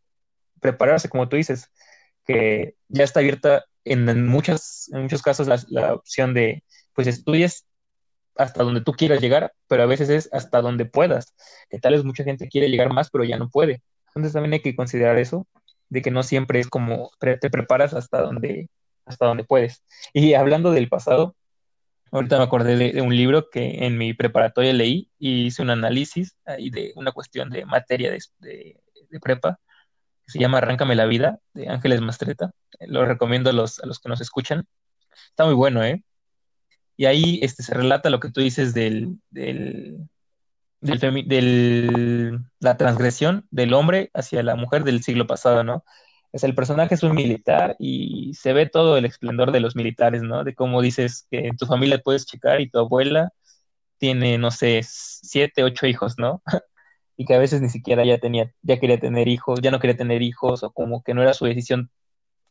prepararse, como tú dices, que ya está abierta en, muchas, en muchos casos la, opción de, pues estudies hasta donde tú quieras llegar, pero a veces es hasta donde puedas, que tal vez mucha gente quiere llegar más, pero ya no puede. Entonces también hay que considerar eso de que no siempre es como te preparas hasta donde, hasta donde puedes. Y hablando del pasado, ahorita me acordé de, un libro que en mi preparatoria leí y hice un análisis ahí de una cuestión de materia de, de, prepa, que se llama Arráncame la vida, de Ángeles Mastreta. Lo recomiendo a los, a los que nos escuchan. Está muy bueno, ¿eh? Y ahí este, se relata lo que tú dices del, del del, la transgresión del hombre hacia la mujer del siglo pasado, ¿no? Es el personaje es un militar y se ve todo el esplendor de los militares, ¿no? De cómo dices que en tu familia puedes checar y tu abuela tiene, no sé, siete, ocho hijos, ¿no? y que a veces ni siquiera ya tenía, ya quería tener hijos, ya no quería tener hijos, o como que no era su decisión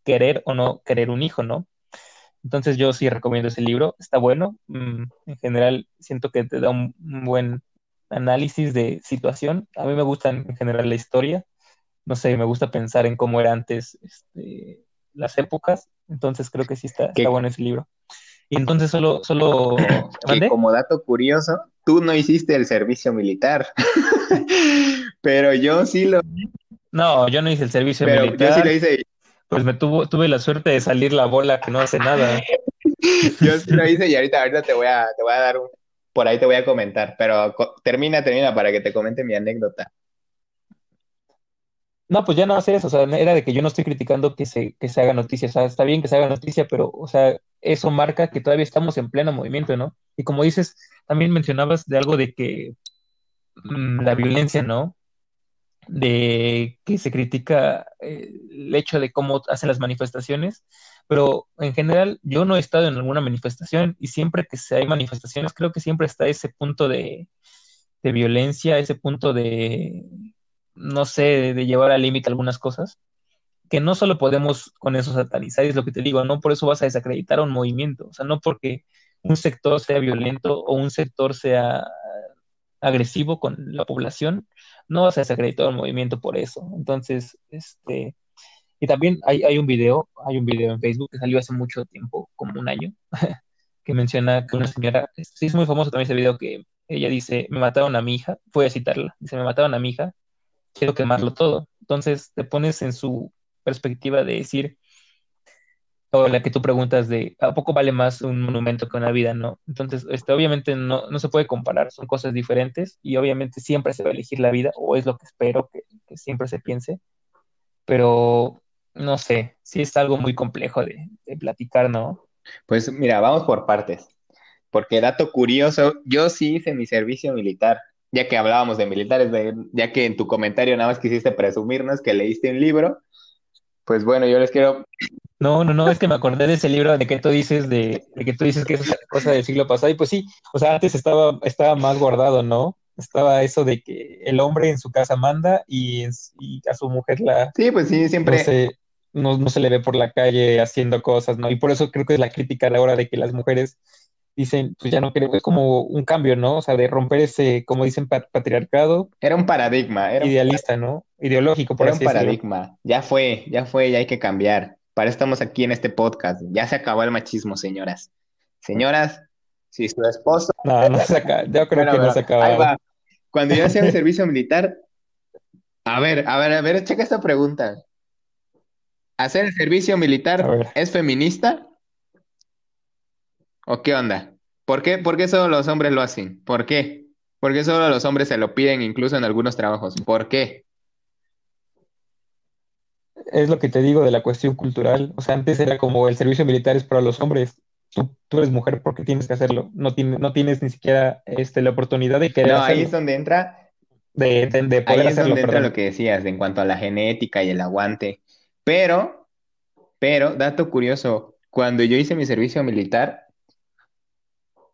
querer o no querer un hijo, ¿no? Entonces yo sí recomiendo ese libro, está bueno, mm, en general siento que te da un buen análisis de situación. A mí me gusta en general la historia. No sé, me gusta pensar en cómo era antes este, las épocas. Entonces creo que sí está, está bueno ese libro. Y entonces solo... solo como dato curioso, tú no hiciste el servicio militar. Pero yo sí lo... No, yo no hice el servicio militar. Yo sí lo hice. Pues me tuvo, tuve la suerte de salir la bola que no hace nada. yo sí lo hice y ahorita, ahorita te voy a, te voy a dar un, por ahí te voy a comentar, pero termina, termina para que te comente mi anécdota. No, pues ya no hace eso, o sea, era de que yo no estoy criticando que se, que se haga noticia, o sea, está bien que se haga noticia, pero, o sea, eso marca que todavía estamos en pleno movimiento, ¿no? Y como dices, también mencionabas de algo de que mm, la violencia, ¿no? De que se critica eh, el hecho de cómo hacen las manifestaciones, pero en general yo no he estado en alguna manifestación y siempre que hay manifestaciones creo que siempre está ese punto de, violencia, ese punto de, no sé, de, llevar al límite algunas cosas, que no solo podemos con eso satanizar, es lo que te digo, no por eso vas a desacreditar a un movimiento, o sea, no porque un sector sea violento o un sector sea agresivo con la población, no desacreditar a un movimiento por eso. Entonces, este, y también hay, hay un video, hay un video en Facebook que salió hace mucho tiempo, como un año, que menciona que una señora, sí es muy famoso también ese video que ella dice, me mataron a mi hija, voy a citarla, dice, me mataron a mi hija, quiero quemarlo todo. Entonces te pones en su perspectiva de decir, o la que tú preguntas de ¿a poco vale más un monumento que una vida? No. Entonces, este, obviamente no, no se puede comparar, son cosas diferentes y obviamente siempre se va a elegir la vida, o es lo que espero que, que siempre se piense, pero no sé, sí es algo muy complejo de, de platicar, ¿no? Pues mira, vamos por partes, porque dato curioso, yo sí hice mi servicio militar, ya que hablábamos de militares, de- ya que en tu comentario nada más quisiste presumirnos que leíste un libro, pues bueno, yo les quiero No, no, no, es que me acordé de ese libro de que tú dices de, de que tú dices que es cosa del siglo pasado, y pues sí, o sea, antes estaba, estaba más guardado, ¿no? Estaba eso de que el hombre en su casa manda y, y a su mujer la, Sí, pues sí, no siempre, no, no se le ve por la calle haciendo cosas, ¿no? Y por eso creo que es la crítica a la hora de que las mujeres dicen, pues ya no creo, es como un cambio, ¿no? O sea, de romper ese, como dicen, pa- patriarcado era un paradigma, era un, idealista, ¿no? Ideológico, por era un así decirlo. paradigma. Ya fue, ya fue, ya hay que cambiar. Para eso estamos aquí en este podcast. Ya se acabó el machismo, señoras. Señoras, si su esposo, No, no se acaba, yo creo bueno, que no se ahí acaba. va. Cuando yo hacía mi servicio militar, a ver, a ver, a ver, checa esta pregunta. ¿Hacer el servicio militar es feminista o qué onda? ¿Por qué, por qué solo los hombres lo hacen? ¿Por qué? ¿Por qué solo los hombres se lo piden incluso en algunos trabajos? ¿Por qué? es lo que te digo de la cuestión cultural. O sea, antes era como el servicio militar es para los hombres. Tú, tú eres mujer porque tienes que hacerlo. No tienes, no tienes ni siquiera este, la oportunidad de querer No, ahí es donde entra, de, de, de ahí es hacerlo, donde entra lo que decías en cuanto a la genética y el aguante. Pero, pero, dato curioso, cuando yo hice mi servicio militar,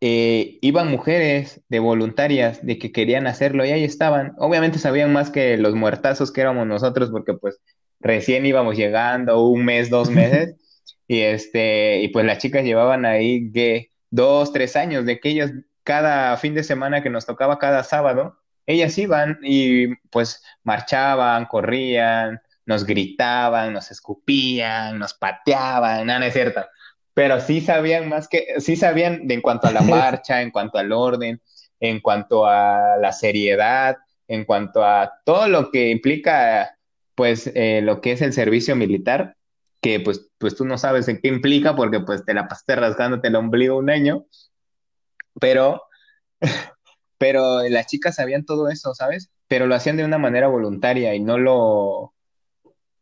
eh, iban mujeres de voluntarias de que querían hacerlo y ahí estaban. Obviamente sabían más que los muertazos que éramos nosotros porque pues recién íbamos llegando, un mes, dos meses, y este, y pues las chicas llevaban ahí que dos, tres años de que ellas cada fin de semana que nos tocaba cada sábado, ellas iban y pues marchaban, corrían, nos gritaban, nos escupían, nos pateaban, no, no es cierto. Pero sí sabían más que, sí sabían de en cuanto a la marcha, en cuanto al orden, en cuanto a la seriedad, en cuanto a todo lo que implica, pues, eh, lo que es el servicio militar, que pues, pues tú no sabes en qué implica porque pues te la pasaste rasgándote el ombligo un año, pero, pero las chicas sabían todo eso, ¿sabes? Pero lo hacían de una manera voluntaria y no lo,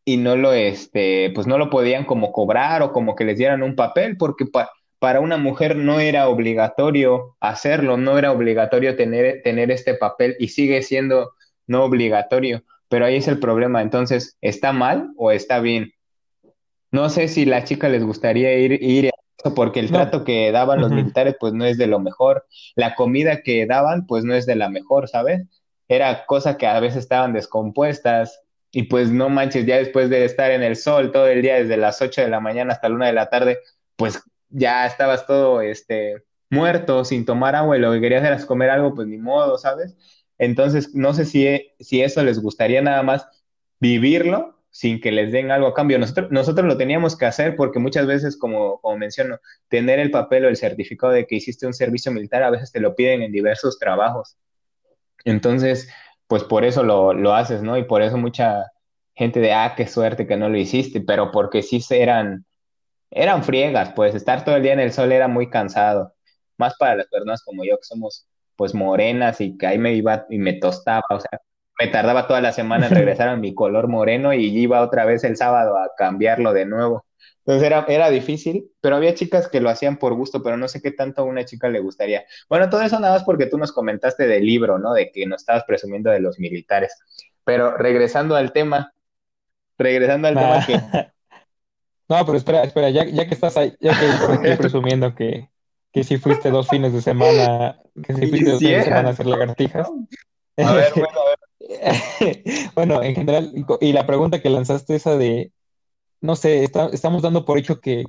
y no lo, este, pues no lo podían como cobrar o como que les dieran un papel, porque pa- para una mujer no era obligatorio hacerlo, no era obligatorio tener, tener este papel y sigue siendo no obligatorio, pero ahí es el problema. Entonces, ¿está mal o está bien? No sé si a las chicas les gustaría ir, ir a eso porque el No, trato que daban los militares pues no es de lo mejor, la comida que daban pues no es de la mejor, ¿sabes? Era cosa que a veces estaban descompuestas y pues no manches, ya después de estar en el sol todo el día desde las 8 de la mañana hasta la una de la tarde, pues ya estabas todo este muerto sin tomar agua y lo que querías era comer algo, pues ni modo, ¿sabes? Entonces, no sé si, si eso les gustaría nada más vivirlo sin que les den algo a cambio. Nosotros, nosotros lo teníamos que hacer porque muchas veces, como, como menciono, tener el papel o el certificado de que hiciste un servicio militar a veces te lo piden en diversos trabajos. Entonces, pues por eso lo, lo haces, ¿no? Y por eso mucha gente de, ah, qué suerte que no lo hiciste, pero porque sí eran, eran friegas, pues estar todo el día en el sol era muy cansado, más para las personas como yo que somos pues morenas y que ahí me iba y me tostaba, o sea, me tardaba toda la semana en regresar a mi color moreno y iba otra vez el sábado a cambiarlo de nuevo. Entonces era, era difícil, pero había chicas que lo hacían por gusto, pero no sé qué tanto a una chica le gustaría. Bueno, todo eso nada más porque tú nos comentaste del libro, ¿no? De que nos estabas presumiendo de los militares. Pero regresando al tema, regresando al tema que Nah. No, pero espera, espera, ya, ya que estás ahí, ya que aquí presumiendo que, que sí fuiste dos fines de semana, que y fuiste dos si fines de semana a hacer lagartijas. a ver, bueno, a ver. Bueno, en general, y la pregunta que lanzaste esa de, no sé, estamos dando por hecho que,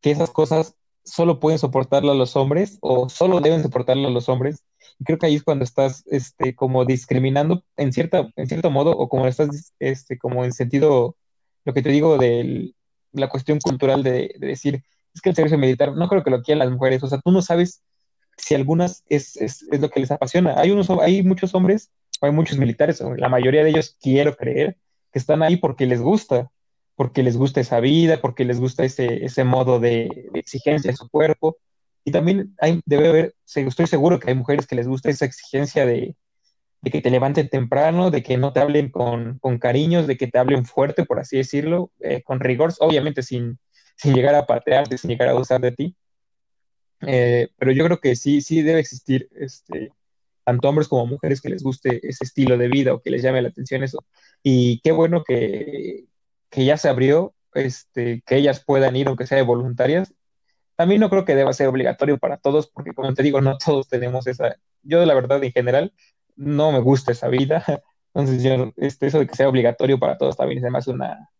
que esas cosas solo pueden soportarlas los hombres o solo deben soportarlas los hombres. Y creo que ahí es cuando estás, este, como discriminando en cierta, en cierto modo o como estás, este, como en sentido, lo que te digo de la cuestión cultural de, de decir, es que el servicio militar no creo que lo quieran las mujeres. O sea, tú no sabes si algunas es, es, es lo que les apasiona. Hay unos, hay muchos hombres, hay muchos militares, o la mayoría de ellos quiero creer que están ahí porque les gusta. Porque les gusta esa vida, porque les gusta ese, ese modo de, exigencia en su cuerpo. Y también hay, debe haber, estoy seguro que hay mujeres que les gusta esa exigencia de, que te levanten temprano, de que no te hablen con, cariños, de que te hablen fuerte, por así decirlo, eh, con rigor, obviamente sin, sin llegar a patearte, sin llegar a abusar de ti. Eh, pero yo creo que sí, sí debe existir este, tanto hombres como mujeres que les guste ese estilo de vida o que les llame la atención eso. Y qué bueno que, que ya se abrió, este, que ellas puedan ir, aunque sea de voluntarias. También no creo que deba ser obligatorio para todos, porque como te digo, no todos tenemos esa. Yo, la verdad, en general, no me gusta esa vida. Entonces, yo, este, eso de que sea obligatorio para todos también es además una,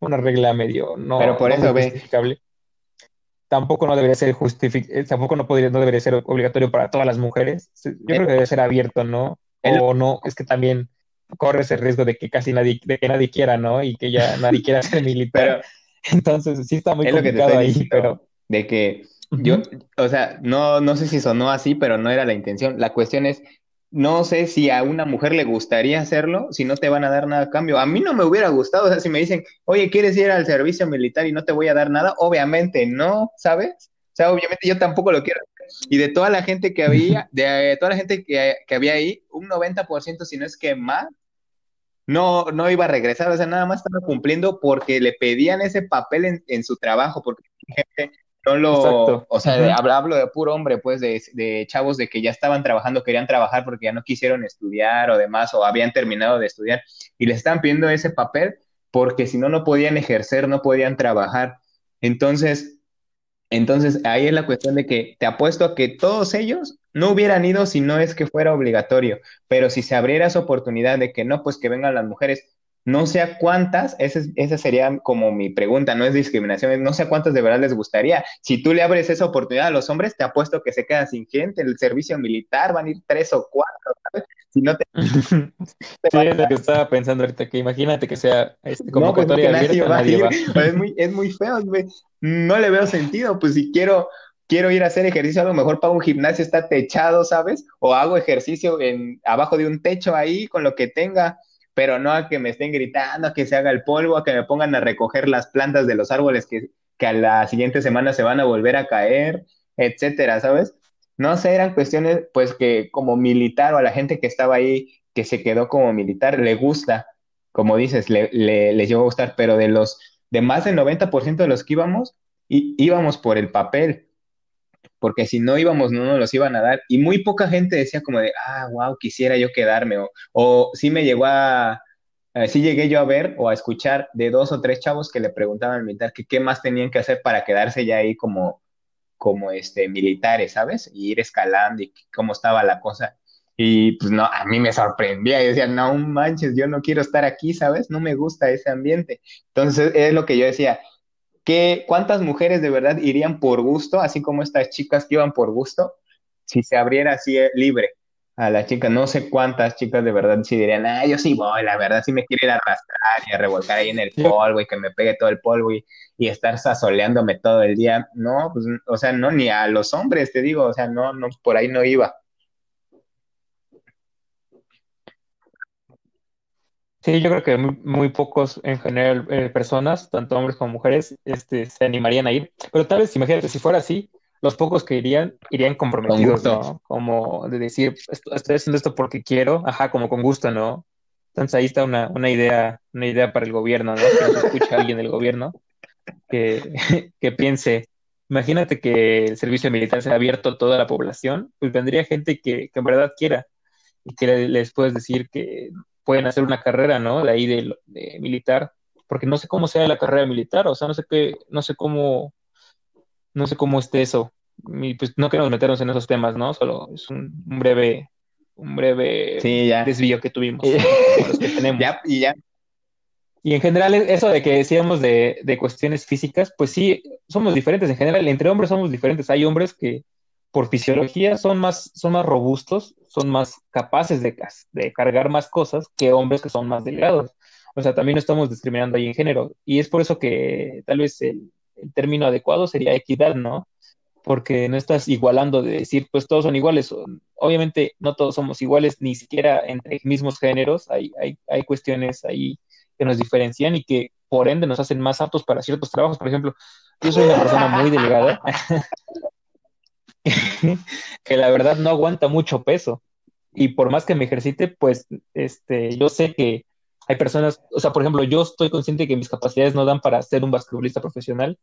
una regla medio no, Pero por eso, justificable. Tampoco no debería ser justific eh, tampoco no podría, no debería ser obligatorio para todas las mujeres. Yo creo que debe ser abierto, ¿no? O no, es que también corre ese riesgo de que casi nadie, de que nadie quiera, ¿no? Y que ya nadie quiera ser militar. Entonces, sí está muy es complicado ahí, pero... De que yo, o sea, no, no sé si sonó así, pero no era la intención. La cuestión es, no sé si a una mujer le gustaría hacerlo, si no te van a dar nada a cambio. A mí no me hubiera gustado, o sea, si me dicen, oye, ¿quieres ir al servicio militar y no te voy a dar nada? Obviamente no, ¿sabes? O sea, obviamente yo tampoco lo quiero. Y de toda la gente que había, de toda la gente que, que había ahí, un 90%, si no es que más, no, no iba a regresar, o sea, nada más estaba cumpliendo porque le pedían ese papel en, su trabajo, porque gente no lo, o sea, hablo, de puro hombre, pues, de, chavos de que ya estaban trabajando, querían trabajar porque ya no quisieron estudiar o demás, o habían terminado de estudiar, y le están pidiendo ese papel porque si no, no podían ejercer, no podían trabajar. Entonces, entonces ahí es la cuestión de que te apuesto a que todos ellos no hubieran ido si no es que fuera obligatorio, pero si se abriera esa oportunidad de que no, pues que vengan las mujeres, no sé a cuántas, esa sería como mi pregunta, no es discriminación, no sé a cuántas de verdad les gustaría. Si tú le abres esa oportunidad a los hombres, te apuesto que se quedan sin gente, el servicio militar van a ir tres o cuatro, ¿sabes? Si no te... sí, es lo que estaba pensando ahorita, que imagínate que sea este, como no, pues Es, muy, es muy feo, no le veo sentido, pues si quiero quiero ir a hacer ejercicio, a lo mejor para un gimnasio está techado, ¿sabes? O hago ejercicio en, abajo de un techo ahí con lo que tenga, pero no a que me estén gritando, a que se haga el polvo, a que me pongan a recoger las plantas de los árboles que, que a la siguiente semana se van a volver a caer, etcétera, ¿sabes? No sé, eran cuestiones, pues que como militar o a la gente que estaba ahí, que se quedó como militar, le gusta, como dices, le, le, les llegó a gustar, pero de los, de más del 90% de los que íbamos, íbamos por el papel, porque si no íbamos no nos los iban a dar. Y muy poca gente decía como de, ah, wow, quisiera yo quedarme. O, o sí me llegó a, eh, sí llegué yo a ver o a escuchar de dos o tres chavos que le preguntaban al militar que qué más tenían que hacer para quedarse ya ahí como, como este, militares, ¿sabes? Y ir escalando y cómo estaba la cosa. Y pues no, a mí me sorprendía. Yo decía, no manches, yo no quiero estar aquí, ¿sabes? No me gusta ese ambiente. Entonces es lo que yo decía, ¿cuántas mujeres de verdad irían por gusto, así como estas chicas que iban por gusto, si se abriera así eh, libre a la chica? No sé cuántas chicas de verdad sí dirían, ah, yo sí voy, la verdad sí me quiero ir a arrastrar y a revolcar ahí en el polvo y que me pegue todo el polvo y, y estar sasoleándome todo el día. No, pues, o sea, no, ni a los hombres, te digo, o sea, no, no, por ahí no iba. Sí, yo creo que muy, pocos en general eh, personas, tanto hombres como mujeres, este, se animarían a ir. Pero tal vez, imagínate, si fuera así, los pocos que irían, irían comprometidos, ¿no? Como de decir, estoy haciendo esto porque quiero, ajá, como con gusto, ¿no? Entonces ahí está una, una idea, una idea para el gobierno, ¿no? Que nos escuche alguien del gobierno que, que piense, imagínate que el servicio militar sea abierto a toda la población, pues vendría gente que, que en verdad quiera y que les puedes decir que pueden hacer una carrera, ¿no? De ahí de, militar, porque no sé cómo sea la carrera militar, o sea, no sé qué, no sé cómo, no sé cómo esté eso. Y pues no queremos meternos en esos temas, ¿no? Solo es un, breve, un breve desvío que tuvimos, los que tenemos. y ya. Y en general, eso de que decíamos de, de cuestiones físicas, pues sí, somos diferentes en general, entre hombres somos diferentes. Hay hombres que, por fisiología son más, son más robustos, son más capaces de, de cargar más cosas que hombres que son más delgados. O sea, también no estamos discriminando ahí en género. Y es por eso que tal vez el, término adecuado sería equidad, ¿no? Porque no estás igualando de decir, pues todos son iguales. Obviamente no todos somos iguales, ni siquiera entre mismos géneros. Hay, hay, hay cuestiones ahí que nos diferencian y que por ende nos hacen más aptos para ciertos trabajos. Por ejemplo, yo soy una persona muy delgada que la verdad no aguanta mucho peso. Y por más que me ejercite, pues este, yo sé que hay personas, o sea, por ejemplo, yo estoy consciente que mis capacidades no dan para ser un basquetbolista profesional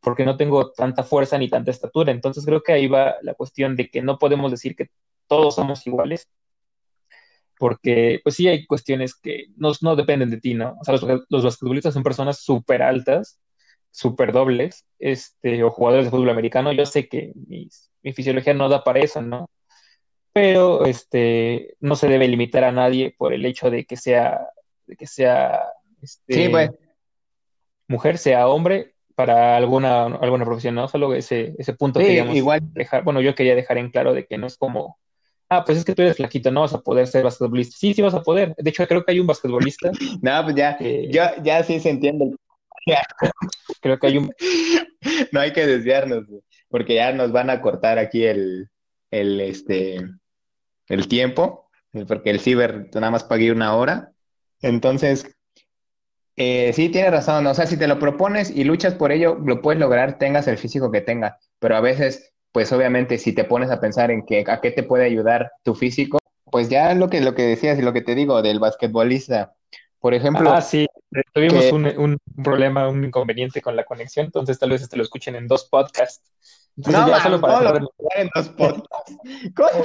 porque no tengo tanta fuerza ni tanta estatura. Entonces creo que ahí va la cuestión de que no podemos decir que todos somos iguales, porque pues sí hay cuestiones que no, no dependen de ti, ¿no? O sea, los, los basquetbolistas son personas súper altas, súper dobles, este, o jugadores de fútbol americano. Yo sé que mi fisiología no da para eso, ¿no? Pero este, no se debe limitar a nadie por el hecho de que sea, de que sea este, pues. mujer, sea hombre, para alguna, alguna profesión, ¿no? Solo ese, ese punto Sí, queríamos igual. dejar, bueno, yo quería dejar en claro de que no es como, ah, pues es que tú eres flaquito, no vas a poder ser basquetbolista. Sí, sí vas a poder. De hecho, creo que hay un basquetbolista, No, pues ya, que- ya, ya sí se entiende. Creo que hay un, No hay que desviarnos, porque ya nos van a cortar aquí el, el, este, el tiempo, porque el ciber nada más pagué una hora. Entonces, eh, sí, tienes razón. O sea, si te lo propones y luchas por ello, lo puedes lograr, tengas el físico que tengas. Pero a veces, pues obviamente, si te pones a pensar en que a qué te puede ayudar tu físico, pues ya lo que, lo que decías y lo que te digo del basquetbolista. Por ejemplo, ah, sí, tuvimos que- un, un problema, un inconveniente con la conexión, entonces tal vez este lo escuchen en dos podcasts. Entonces no, ya man, solo para ¿cómo lo en dos podcasts? ¿Cómo?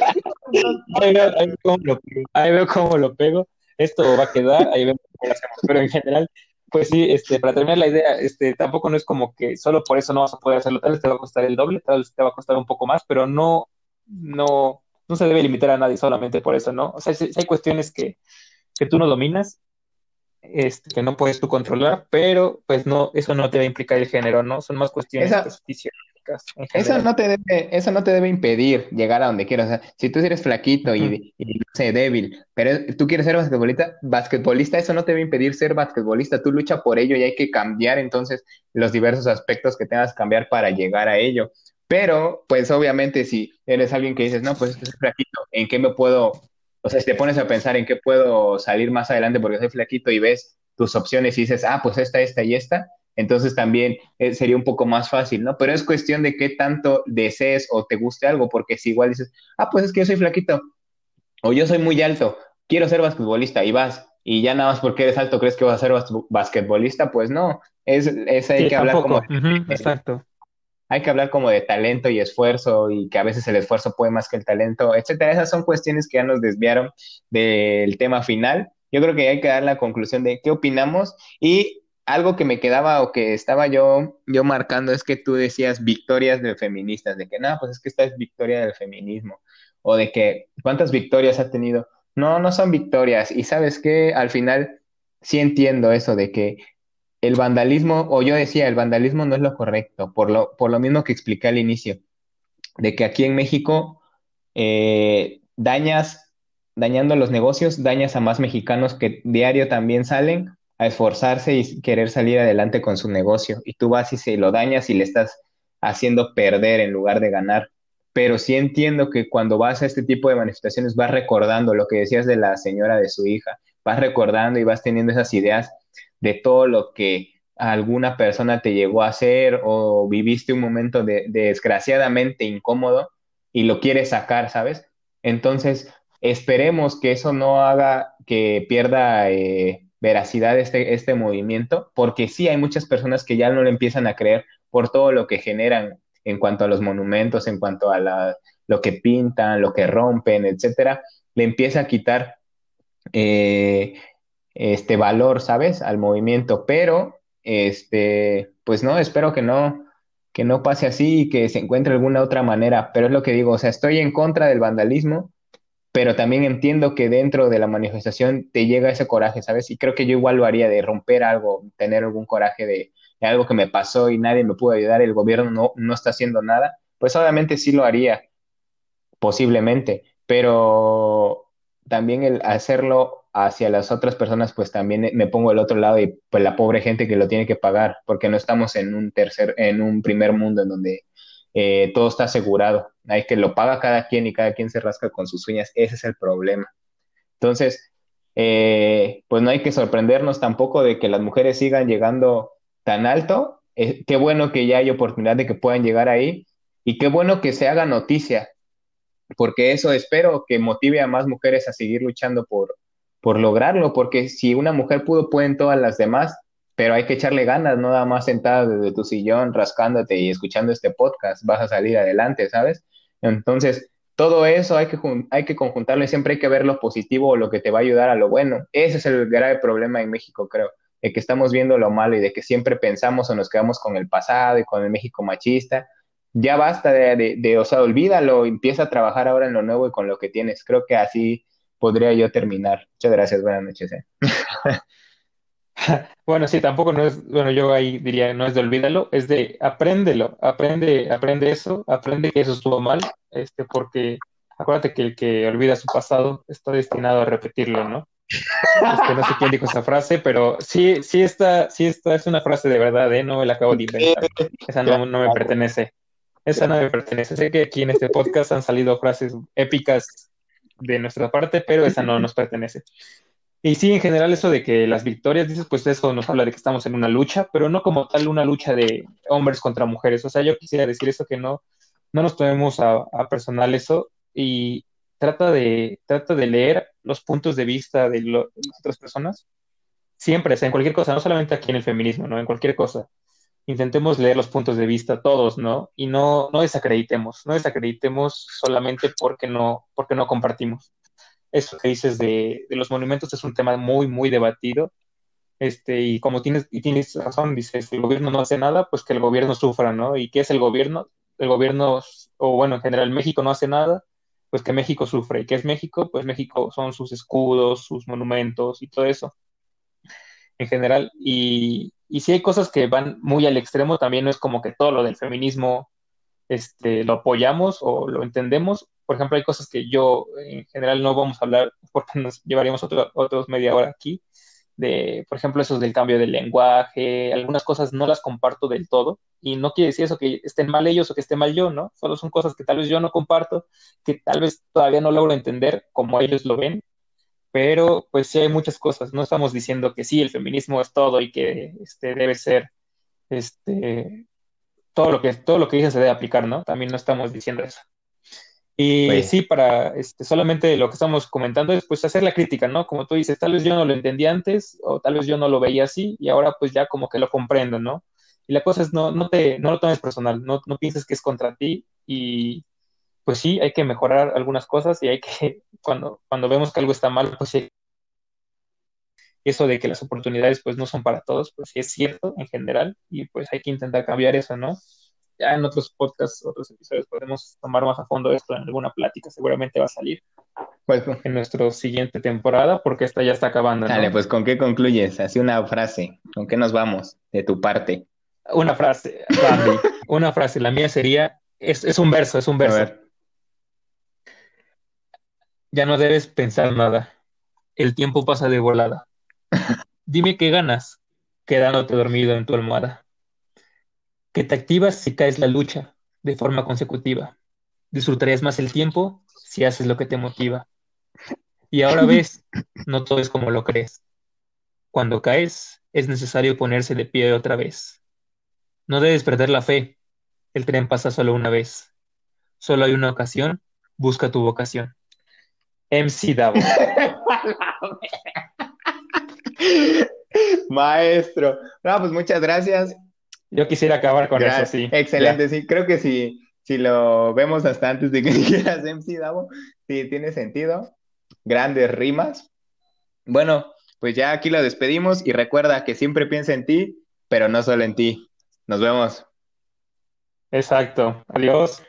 ahí veo, ahí veo cómo lo pego, ahí veo cómo lo pego. Esto va a quedar, ahí vemos cómo lo hacemos. Pero en general, pues sí, este, para terminar la idea, este, tampoco no es como que solo por eso no vas a poder hacerlo. Tal vez te va a costar el doble, tal vez te va a costar un poco más, pero no, no, no se debe limitar a nadie solamente por eso, ¿no? O sea, si, si hay cuestiones que, que tú no dominas, este, que no puedes tú controlar, pero pues no, eso no te va a implicar el género, ¿no? Son más cuestiones Esa- pues, fisiológicas Eso no te debe, eso no te debe impedir llegar a donde quieras. O sea, si tú eres flaquito y, y, no sé, débil, pero tú quieres ser basquetbolista, basquetbolista, eso no te debe impedir ser basquetbolista. Tú lucha por ello y hay que cambiar entonces los diversos aspectos que tengas que cambiar para llegar a ello. Pero, pues obviamente, si eres alguien que dices, no, pues es que soy flaquito, ¿en qué me puedo, o sea, si te pones a pensar en qué puedo salir más adelante porque soy flaquito y ves tus opciones y dices, ah, pues esta, esta y esta, entonces también eh, sería un poco más fácil, ¿no? Pero es cuestión de qué tanto desees o te guste algo, porque si igual dices, ah, pues es que yo soy flaquito, o yo soy muy alto, quiero ser basquetbolista, y vas, y ya nada más porque eres alto crees que vas a ser bas- basquetbolista, pues no, es, es hay Sí, que hablar tampoco. como, Ujú, exacto. Hay que hablar como de talento y esfuerzo, y que a veces el esfuerzo puede más que el talento, etcétera. Esas son cuestiones que ya nos desviaron del tema final. Yo creo que hay que dar la conclusión de qué opinamos y algo que me quedaba o que estaba yo, yo marcando es que tú decías victorias de feministas, de que no, pues es que esta es victoria del feminismo, o de que cuántas victorias ha tenido. No, no son victorias. Y sabes que al final sí entiendo eso de que el vandalismo, o yo decía, el vandalismo no es lo correcto, por lo, por lo mismo que expliqué al inicio, de que aquí en México eh, dañas, dañando los negocios, dañas a más mexicanos que diario también salen a esforzarse y querer salir adelante con su negocio. Y tú vas y se lo dañas y le estás haciendo perder en lugar de ganar. Pero sí entiendo que cuando vas a este tipo de manifestaciones vas recordando lo que decías de la señora de su hija, vas recordando y vas teniendo esas ideas de todo lo que alguna persona te llegó a hacer o viviste un momento de, de desgraciadamente incómodo y lo quieres sacar, ¿sabes? Entonces, esperemos que eso no haga que pierda eh, veracidad este, este movimiento, porque sí hay muchas personas que ya no le empiezan a creer por todo lo que generan en cuanto a los monumentos, en cuanto a lo que pintan, lo que rompen, etcétera, le empieza a quitar eh, este valor, ¿sabes? Al movimiento, pero este, pues no, espero que no, que no pase así y que se encuentre alguna otra manera, pero es lo que digo, o sea, estoy en contra del vandalismo, pero también entiendo que dentro de la manifestación te llega ese coraje, ¿sabes? Y creo que yo igual lo haría de romper algo, tener algún coraje de, algo que me pasó y nadie me pudo ayudar, el gobierno no, no está haciendo nada, pues obviamente sí lo haría, posiblemente, pero también el hacerlo hacia las otras personas, pues también me pongo del otro lado y pues la pobre gente que lo tiene que pagar, porque no estamos en un tercer, en un primer mundo en donde eh, todo está asegurado. Hay que lo paga cada quien y cada quien se rasca con sus uñas. Ese es el problema. Entonces, eh, pues no hay que sorprendernos tampoco de que las mujeres sigan llegando tan alto. Eh, qué bueno que ya hay oportunidad de que puedan llegar ahí y qué bueno que se haga noticia, porque eso espero que motive a más mujeres a seguir luchando por, por lograrlo, porque si una mujer pudo, pueden todas las demás, pero hay que echarle ganas, no nada más sentada desde tu sillón, rascándote y escuchando este podcast, vas a salir adelante, ¿sabes? Entonces, todo eso hay que, hay que conjuntarlo y siempre hay que ver lo positivo o lo que te va a ayudar a lo bueno. Ese es el grave problema en México, creo, de que estamos viendo lo malo y de que siempre pensamos o nos quedamos con el pasado y con el México machista. Ya basta de, de, o sea, olvídalo, empieza a trabajar ahora en lo nuevo y con lo que tienes. Creo que así podría yo terminar. Muchas gracias, buenas noches. ¿eh? Bueno, sí, tampoco no es, bueno, yo ahí diría, no es de olvídalo, es de apréndelo, aprende, aprende eso, aprende que eso estuvo mal, este, porque acuérdate que el que olvida su pasado está destinado a repetirlo, ¿no? Este, no sé quién dijo esa frase, pero sí, sí está, sí está, es una frase de verdad, ¿eh? No me la acabo de inventar. Esa no, no me pertenece. Esa no me pertenece. Sé que aquí en este podcast han salido frases épicas de nuestra parte, pero esa no nos pertenece. Y sí, en general eso de que las victorias, dices, pues eso nos habla de que estamos en una lucha, pero no como tal una lucha de hombres contra mujeres. O sea, yo quisiera decir eso que no, no nos tomemos a, personal eso y trata de, trata de leer los puntos de vista de, las otras personas. Siempre, o sea, en cualquier cosa, no solamente aquí en el feminismo, ¿no? En cualquier cosa. Intentemos leer los puntos de vista todos, ¿no? Y no, no desacreditemos, no desacreditemos solamente porque no, porque no compartimos eso que dices de, los monumentos es un tema muy, muy debatido. Este, y como tienes, y tienes razón, dices, el gobierno no hace nada, pues que el gobierno sufra, ¿no? ¿Y qué es el gobierno? El gobierno, o bueno, en general México no hace nada, pues que México sufre. ¿Y qué es México? Pues México son sus escudos, sus monumentos y todo eso, en general. Y, y si hay cosas que van muy al extremo, también no es como que todo lo del feminismo este, lo apoyamos o lo entendemos, por ejemplo, hay cosas que yo en general no vamos a hablar porque nos llevaríamos otro, otros media hora aquí, de, por ejemplo, eso del cambio del lenguaje, algunas cosas no las comparto del todo y no quiere decir eso que estén mal ellos o que esté mal yo, ¿no? Solo son cosas que tal vez yo no comparto, que tal vez todavía no logro entender como ellos lo ven, pero pues sí hay muchas cosas, no estamos diciendo que sí, el feminismo es todo y que este, debe ser este, todo lo que todo lo que dice se debe aplicar, ¿no? También no estamos diciendo eso. Y sí, para este, solamente lo que estamos comentando es pues hacer la crítica, ¿no? Como tú dices, tal vez yo no lo entendí antes o tal vez yo no lo veía así y ahora pues ya como que lo comprendo, ¿no? Y la cosa es no, no, te, no lo tomes personal, no, no pienses que es contra ti y pues sí, hay que mejorar algunas cosas y hay que, cuando, cuando vemos que algo está mal, pues sí. Eso de que las oportunidades pues no son para todos, pues sí es cierto en general y pues hay que intentar cambiar eso, ¿no? ya en otros podcasts, otros episodios podemos tomar más a fondo esto en alguna plática, seguramente va a salir pues, en nuestra siguiente temporada, porque esta ya está acabando. Dale, pues ¿con qué concluyes? Así una frase, ¿con qué nos vamos de tu parte? Una frase, una frase, la mía sería, es, es un verso, es un verso. Ya no debes pensar nada, el tiempo pasa de volada. Dime qué ganas quedándote dormido en tu almohada que te activas si caes la lucha de forma consecutiva. Disfrutarías más el tiempo si haces lo que te motiva. Y ahora ves, no todo es como lo crees. Cuando caes, es necesario ponerse de pie otra vez. No debes perder la fe. El tren pasa solo una vez. Solo hay una ocasión. Busca tu vocación. MC Davo. Maestro. No, pues muchas gracias. Yo quisiera acabar con eso, sí. Excelente, sí. Creo que si, si lo vemos hasta antes de que dijeras MC Davo, sí, tiene sentido. Grandes rimas. Bueno, pues ya aquí lo despedimos y recuerda que siempre piensa en ti, pero no solo en ti. Nos vemos. Exacto. Adiós.